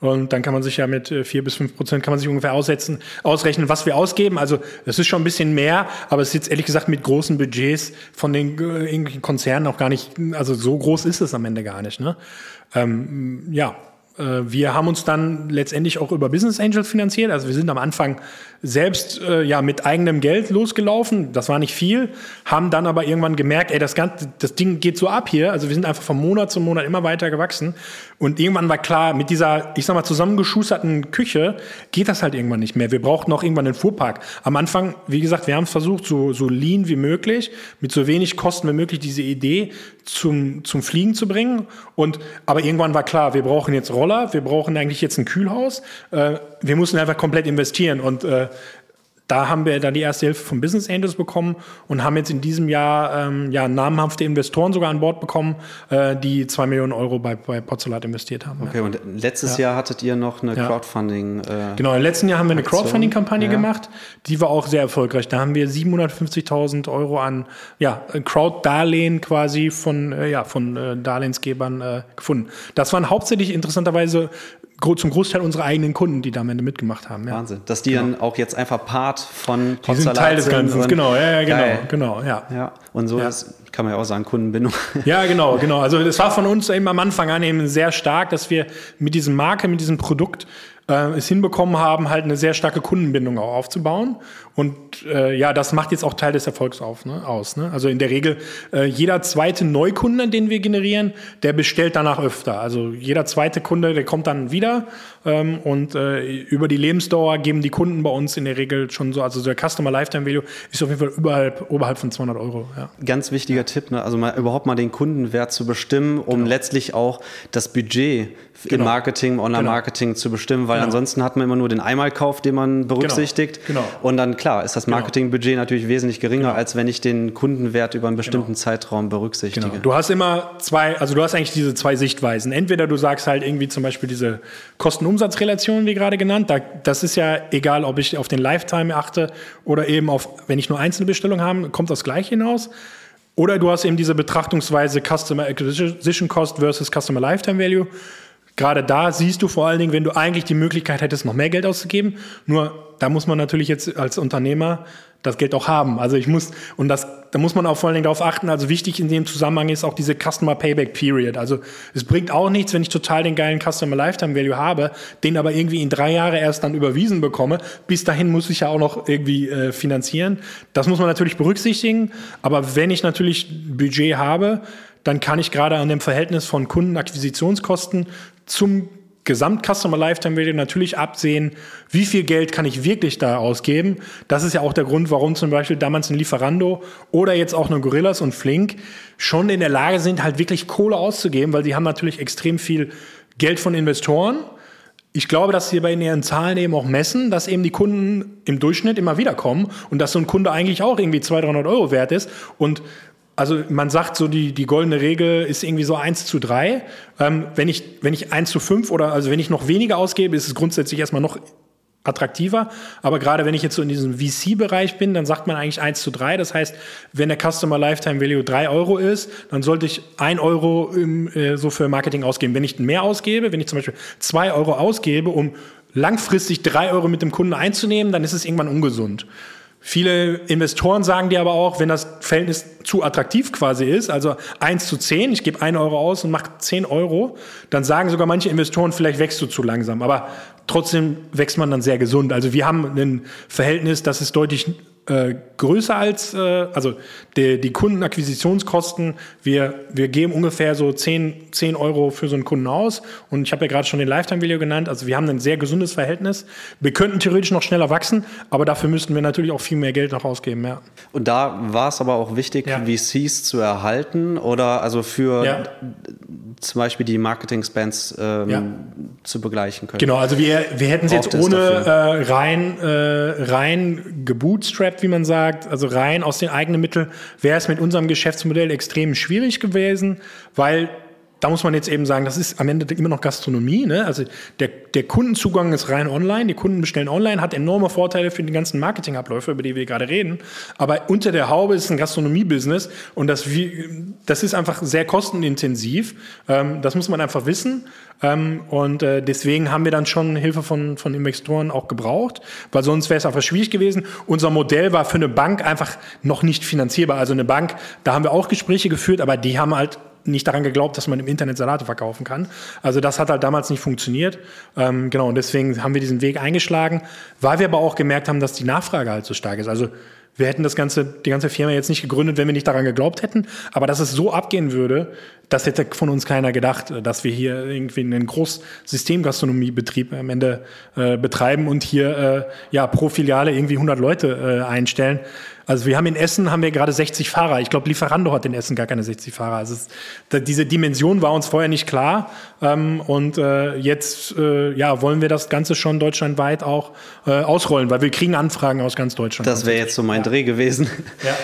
Speaker 2: Und dann kann man sich ja mit äh, vier bis fünf Prozent kann man sich ungefähr aussetzen, ausrechnen, was wir ausgeben. Also das ist schon ein bisschen mehr, aber es ist jetzt ehrlich gesagt mit großen Budgets von den äh, irgendwelchen Konzernen auch gar nicht, also so groß ist es am Ende gar nicht. Ne? Ähm, ja, wir haben uns dann letztendlich auch über Business Angels finanziert. Also wir sind am Anfang selbst äh, ja mit eigenem Geld losgelaufen. Das war nicht viel, haben dann aber irgendwann gemerkt, ey, das ganze, das Ding geht so ab hier. Also wir sind einfach von Monat zu Monat immer weiter gewachsen. Und irgendwann war klar, mit dieser, ich sag mal, zusammengeschusterten Küche geht das halt irgendwann nicht mehr. Wir brauchten auch irgendwann einen Fuhrpark. Am Anfang, wie gesagt, wir haben versucht, so, so lean wie möglich, mit so wenig Kosten wie möglich diese Idee zum, zum Fliegen zu bringen. Und, aber irgendwann war klar, wir brauchen jetzt Roller, wir brauchen eigentlich jetzt ein Kühlhaus. Äh, wir mussten einfach komplett investieren und äh, da haben wir dann die erste Hilfe von Business Angels bekommen und haben jetzt in diesem Jahr ähm, ja, namhafte Investoren sogar an Bord bekommen, äh, die zwei Millionen Euro bei, bei Potzolat investiert haben.
Speaker 1: Okay, ja. und letztes ja. Jahr hattet ihr noch eine Crowdfunding.
Speaker 2: Äh, genau, im letzten Jahr haben wir eine Crowdfunding-Kampagne gemacht, die war auch sehr erfolgreich. Da haben wir 750.000 Euro an ja, Crowd-Darlehen quasi von, äh, ja, von äh, Darlehensgebern äh, gefunden. Das waren hauptsächlich interessanterweise zum Großteil unsere eigenen Kunden, die da am Ende mitgemacht haben.
Speaker 1: Ja. Wahnsinn, dass die genau. dann auch jetzt einfach Part von
Speaker 2: Die sind Teil des Ganzen, genau, ja, ja, genau, geil. genau, ja.
Speaker 1: ja. Und so ja. ist, kann man ja auch sagen, Kundenbindung.
Speaker 2: Ja, genau, genau. Also es war von uns eben am Anfang an eben sehr stark, dass wir mit diesem Marke, mit diesem Produkt äh, es hinbekommen haben, halt eine sehr starke Kundenbindung auch aufzubauen. Und äh, ja, das macht jetzt auch Teil des Erfolgs auf, ne, aus. Ne? Also in der Regel, äh, jeder zweite Neukunde, den wir generieren, der bestellt danach öfter. Also jeder zweite Kunde, der kommt dann wieder. Ähm, und äh, über die Lebensdauer geben die Kunden bei uns in der Regel schon so, also der Customer Lifetime Value ist auf jeden Fall überhalb, oberhalb von 200 Euro. Ja.
Speaker 1: Ganz wichtiger ja. Tipp, ne? also mal, überhaupt mal den Kundenwert zu bestimmen, um genau. letztlich auch das Budget genau. im Marketing, Online-Marketing genau. zu bestimmen, weil genau. ansonsten hat man immer nur den Einmalkauf, den man berücksichtigt. Genau. genau. Und dann, klar, ist das genau. Marketingbudget natürlich wesentlich geringer, als wenn ich den Kundenwert über einen bestimmten Zeitraum berücksichtige.
Speaker 2: Du hast immer zwei, also du hast eigentlich diese zwei Sichtweisen. Entweder du sagst halt irgendwie zum Beispiel diese Kosten-Umsatz-Relation, wie gerade genannt, da, das ist ja egal, ob ich auf den Lifetime achte oder eben auf, wenn ich nur einzelne Bestellungen habe, kommt das gleich hinaus. Oder du hast eben diese Betrachtungsweise Customer Acquisition Cost versus Customer Lifetime Value. Gerade da siehst du vor allen Dingen, wenn du eigentlich die Möglichkeit hättest, noch mehr Geld auszugeben. Nur da muss man natürlich jetzt als Unternehmer das Geld auch haben. Also ich muss, und das, da muss man auch vor allen Dingen darauf achten, also wichtig in dem Zusammenhang ist auch diese Customer Payback Period. Also es bringt auch nichts, wenn ich total den geilen Customer Lifetime Value habe, den aber irgendwie in drei Jahre erst dann überwiesen bekomme. Bis dahin muss ich ja auch noch irgendwie äh, finanzieren. Das muss man natürlich berücksichtigen. Aber wenn ich natürlich Budget habe, dann kann ich gerade an dem Verhältnis von Kundenakquisitionskosten zum Gesamt-Customer Lifetime Value natürlich absehen, wie viel Geld kann ich wirklich da ausgeben. Das ist ja auch der Grund, warum zum Beispiel damals ein Lieferando oder jetzt auch eine Gorillas und Flink schon in der Lage sind, halt wirklich Kohle auszugeben, weil sie haben natürlich extrem viel Geld von Investoren. Ich glaube, dass sie bei ihren Zahlen eben auch messen, dass eben die Kunden im Durchschnitt immer wieder kommen und dass so ein Kunde eigentlich auch irgendwie 200, 300 Euro wert ist. Und also man sagt so, die, die goldene Regel ist irgendwie so 1 zu 3. Ähm, wenn, ich, wenn ich 1 zu 5 oder also wenn ich noch weniger ausgebe, ist es grundsätzlich erstmal noch attraktiver. Aber gerade wenn ich jetzt so in diesem VC-Bereich bin, dann sagt man eigentlich 1 zu 3. Das heißt, wenn der Customer Lifetime Value 3 Euro ist, dann sollte ich 1 Euro im, äh, so für Marketing ausgeben. Wenn ich mehr ausgebe, wenn ich zum Beispiel 2 Euro ausgebe, um langfristig 3 Euro mit dem Kunden einzunehmen, dann ist es irgendwann ungesund. Viele Investoren sagen dir aber auch, wenn das Verhältnis zu attraktiv quasi ist, also 1 zu 10, ich gebe 1 Euro aus und mache 10 Euro, dann sagen sogar manche Investoren, vielleicht wächst du zu langsam. Aber trotzdem wächst man dann sehr gesund. Also wir haben ein Verhältnis, das ist deutlich äh, größer als, äh, also die, die Kundenakquisitionskosten, wir, wir geben ungefähr so 10, 10 Euro für so einen Kunden aus und ich habe ja gerade schon den Lifetime-Video genannt, also wir haben ein sehr gesundes Verhältnis. Wir könnten theoretisch noch schneller wachsen, aber dafür müssten wir natürlich auch viel mehr Geld noch ausgeben, ja.
Speaker 1: Und da war es aber auch wichtig, ja. VCs zu erhalten oder also für ja. zum Beispiel die Marketing-Spends ähm, ja. zu begleichen können.
Speaker 2: Genau, also wir, wir hätten es jetzt ohne äh, rein, äh, rein gebootstrapped wie man sagt, also rein aus den eigenen Mitteln, wäre es mit unserem Geschäftsmodell extrem schwierig gewesen, weil da muss man jetzt eben sagen, das ist am Ende immer noch Gastronomie. Ne? Also der, der Kundenzugang ist rein online, die Kunden bestellen online, hat enorme Vorteile für die ganzen Marketingabläufe, über die wir gerade reden. Aber unter der Haube ist ein Gastronomie-Business und das, das ist einfach sehr kostenintensiv. Ähm, das muss man einfach wissen. Ähm, und äh, deswegen haben wir dann schon Hilfe von, von Investoren auch gebraucht, weil sonst wäre es einfach schwierig gewesen. Unser Modell war für eine Bank einfach noch nicht finanzierbar. Also eine Bank, da haben wir auch Gespräche geführt, aber die haben halt nicht daran geglaubt, dass man im Internet Salate verkaufen kann. Also das hat halt damals nicht funktioniert. Ähm, genau, und deswegen haben wir diesen Weg eingeschlagen, weil wir aber auch gemerkt haben, dass die Nachfrage halt so stark ist. Also wir hätten das ganze, die ganze Firma jetzt nicht gegründet, wenn wir nicht daran geglaubt hätten. Aber dass es so abgehen würde, das hätte von uns keiner gedacht, dass wir hier irgendwie einen Großsystemgastronomiebetrieb am Ende äh, betreiben und hier äh, ja pro Filiale irgendwie 100 Leute äh, einstellen. Also wir haben in Essen haben wir gerade 60 Fahrer. Ich glaube, Lieferando hat in Essen gar keine 60 Fahrer. Also es, da, diese Dimension war uns vorher nicht klar. Ähm, und äh, jetzt äh, ja, wollen wir das Ganze schon deutschlandweit auch äh, ausrollen, weil wir kriegen Anfragen aus ganz Deutschland.
Speaker 1: Das wäre jetzt so mein ja. Dreh gewesen. Ja.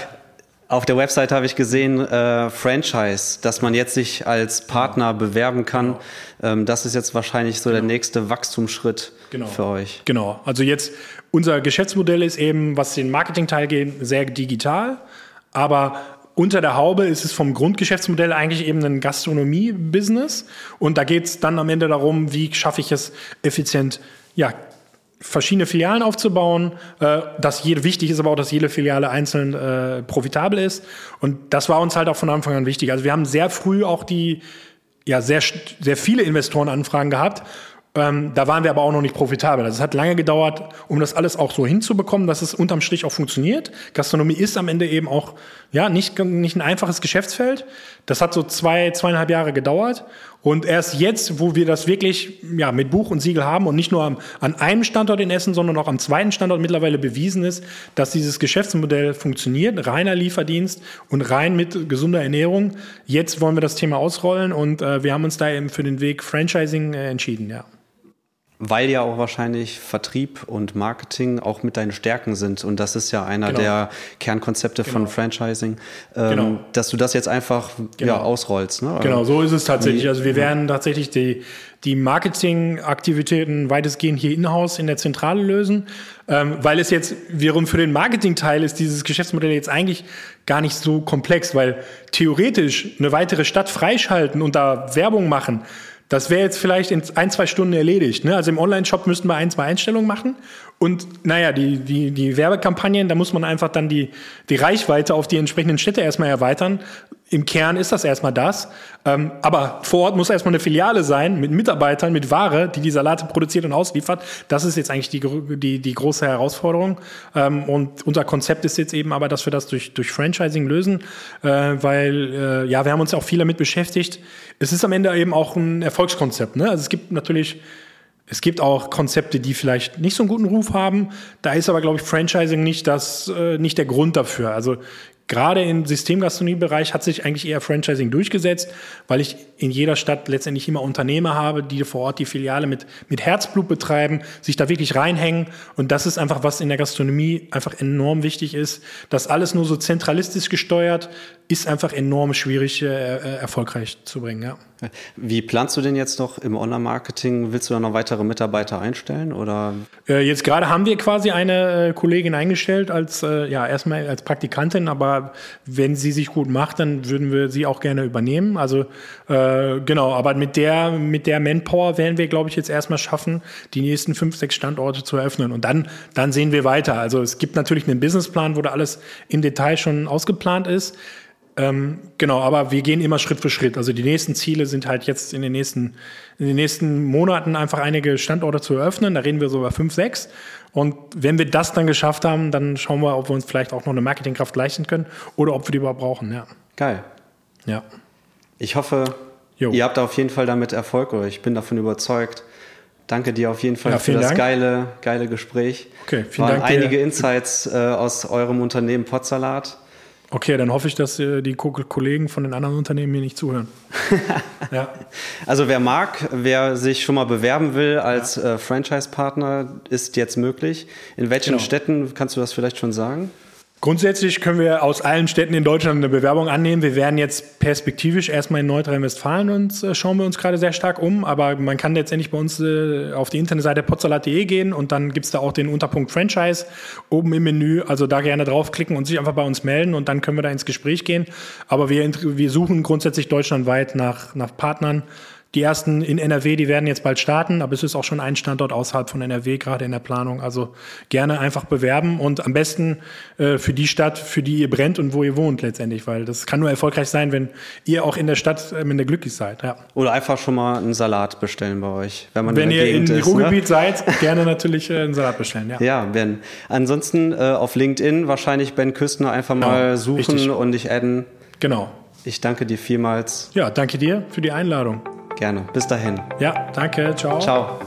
Speaker 1: Auf der Website habe ich gesehen, äh, Franchise, dass man jetzt sich als Partner bewerben kann. Genau. Ähm, das ist jetzt wahrscheinlich so genau. der nächste Wachstumsschritt genau. für euch.
Speaker 2: Genau. Also jetzt unser Geschäftsmodell ist eben, was den Marketingteil geht, sehr digital. Aber unter der Haube ist es vom Grundgeschäftsmodell eigentlich eben ein Gastronomie-Business. Und da geht es dann am Ende darum, wie schaffe ich es effizient, ja, verschiedene Filialen aufzubauen. Äh, dass jede, wichtig ist aber auch, dass jede Filiale einzeln äh, profitabel ist. Und das war uns halt auch von Anfang an wichtig. Also wir haben sehr früh auch die, ja, sehr, sehr viele Investorenanfragen gehabt ähm, da waren wir aber auch noch nicht profitabel. Also es hat lange gedauert, um das alles auch so hinzubekommen, dass es unterm Strich auch funktioniert. Gastronomie ist am Ende eben auch ja nicht, nicht ein einfaches Geschäftsfeld. Das hat so zwei, zweieinhalb Jahre gedauert. Und erst jetzt, wo wir das wirklich ja, mit Buch und Siegel haben und nicht nur am, an einem Standort in Essen, sondern auch am zweiten Standort mittlerweile bewiesen ist, dass dieses Geschäftsmodell funktioniert, reiner Lieferdienst und rein mit gesunder Ernährung. Jetzt wollen wir das Thema ausrollen und äh, wir haben uns da eben für den Weg Franchising äh, entschieden, ja
Speaker 1: weil ja auch wahrscheinlich Vertrieb und Marketing auch mit deinen Stärken sind. Und das ist ja einer genau. der Kernkonzepte genau. von Franchising, ähm, genau. dass du das jetzt einfach genau. ja, ausrollst. Ne?
Speaker 2: Genau, so ist es tatsächlich. Also wir werden tatsächlich die, die Marketingaktivitäten weitestgehend hier in-house in der Zentrale lösen, ähm, weil es jetzt wiederum für den Marketingteil ist dieses Geschäftsmodell jetzt eigentlich gar nicht so komplex, weil theoretisch eine weitere Stadt freischalten und da Werbung machen, das wäre jetzt vielleicht in ein, zwei Stunden erledigt. Ne? Also im Online-Shop müssten wir ein, zwei Einstellungen machen. Und naja, die, die, die Werbekampagnen, da muss man einfach dann die, die Reichweite auf die entsprechenden Städte erstmal erweitern. Im Kern ist das erstmal das. Ähm, aber vor Ort muss erstmal eine Filiale sein mit Mitarbeitern, mit Ware, die die Salate produziert und ausliefert. Das ist jetzt eigentlich die, die, die große Herausforderung. Ähm, und unser Konzept ist jetzt eben aber, dass wir das durch, durch Franchising lösen, äh, weil äh, ja, wir haben uns auch viel damit beschäftigt. Es ist am Ende eben auch ein Erfolgskonzept. Ne? Also es gibt natürlich es gibt auch Konzepte, die vielleicht nicht so einen guten Ruf haben. Da ist aber, glaube ich, Franchising nicht, das, äh, nicht der Grund dafür. Also gerade im Systemgastronomiebereich hat sich eigentlich eher Franchising durchgesetzt, weil ich in jeder Stadt letztendlich immer Unternehmer habe, die vor Ort die Filiale mit, mit Herzblut betreiben, sich da wirklich reinhängen. Und das ist einfach, was in der Gastronomie einfach enorm wichtig ist. Das alles nur so zentralistisch gesteuert, ist einfach enorm schwierig, äh, äh, erfolgreich zu bringen. Ja.
Speaker 1: Wie planst du denn jetzt noch im Online-Marketing? Willst du da noch weitere Mitarbeiter einstellen? Oder?
Speaker 2: Äh, jetzt gerade haben wir quasi eine äh, Kollegin eingestellt als, äh, ja, erstmal als Praktikantin, aber wenn sie sich gut macht, dann würden wir sie auch gerne übernehmen. Also äh, genau, aber mit der, mit der Manpower werden wir, glaube ich, jetzt erstmal schaffen, die nächsten fünf, sechs Standorte zu eröffnen. Und dann, dann sehen wir weiter. Also es gibt natürlich einen Businessplan, wo da alles im Detail schon ausgeplant ist. Ähm, genau, aber wir gehen immer Schritt für Schritt. Also die nächsten Ziele sind halt jetzt in den nächsten, in den nächsten Monaten einfach einige Standorte zu eröffnen. Da reden wir so über fünf, sechs. Und wenn wir das dann geschafft haben, dann schauen wir, ob wir uns vielleicht auch noch eine Marketingkraft leisten können oder ob wir die überhaupt brauchen. Ja.
Speaker 1: Geil.
Speaker 2: Ja.
Speaker 1: Ich hoffe, jo. ihr habt auf jeden Fall damit Erfolg oder ich bin davon überzeugt. Danke dir auf jeden Fall ja, für das Dank. geile, geile Gespräch.
Speaker 2: Okay, vielen
Speaker 1: Waren
Speaker 2: Dank.
Speaker 1: einige dir. Insights äh, aus eurem Unternehmen Potsalat.
Speaker 2: Okay, dann hoffe ich, dass äh, die Kollegen von den anderen Unternehmen mir nicht zuhören.
Speaker 1: ja. Also wer mag, wer sich schon mal bewerben will als ja. äh, Franchise-Partner, ist jetzt möglich. In welchen genau. Städten kannst du das vielleicht schon sagen?
Speaker 2: Grundsätzlich können wir aus allen Städten in Deutschland eine Bewerbung annehmen. Wir werden jetzt perspektivisch erstmal in Nordrhein-Westfalen und äh, schauen wir uns gerade sehr stark um. Aber man kann letztendlich bei uns äh, auf die Internetseite potsalat.de gehen und dann gibt es da auch den Unterpunkt Franchise oben im Menü. Also da gerne draufklicken und sich einfach bei uns melden und dann können wir da ins Gespräch gehen. Aber wir, wir suchen grundsätzlich deutschlandweit nach, nach Partnern die ersten in NRW, die werden jetzt bald starten, aber es ist auch schon ein Standort außerhalb von NRW gerade in der Planung. Also gerne einfach bewerben und am besten äh, für die Stadt, für die ihr brennt und wo ihr wohnt letztendlich, weil das kann nur erfolgreich sein, wenn ihr auch in der Stadt äh, in der glücklich seid. Ja.
Speaker 1: Oder einfach schon mal einen Salat bestellen bei euch.
Speaker 2: Wenn, man wenn in ihr Gegend im Ruhrgebiet ne? seid, gerne natürlich äh, einen Salat bestellen. Ja,
Speaker 1: ja Ben. Ansonsten äh, auf LinkedIn wahrscheinlich Ben Küstner einfach mal ja, suchen richtig. und dich adden.
Speaker 2: Genau.
Speaker 1: Ich danke dir vielmals.
Speaker 2: Ja, danke dir für die Einladung.
Speaker 1: Gerne. Bis dahin.
Speaker 2: Ja, danke. Ciao.
Speaker 1: Ciao.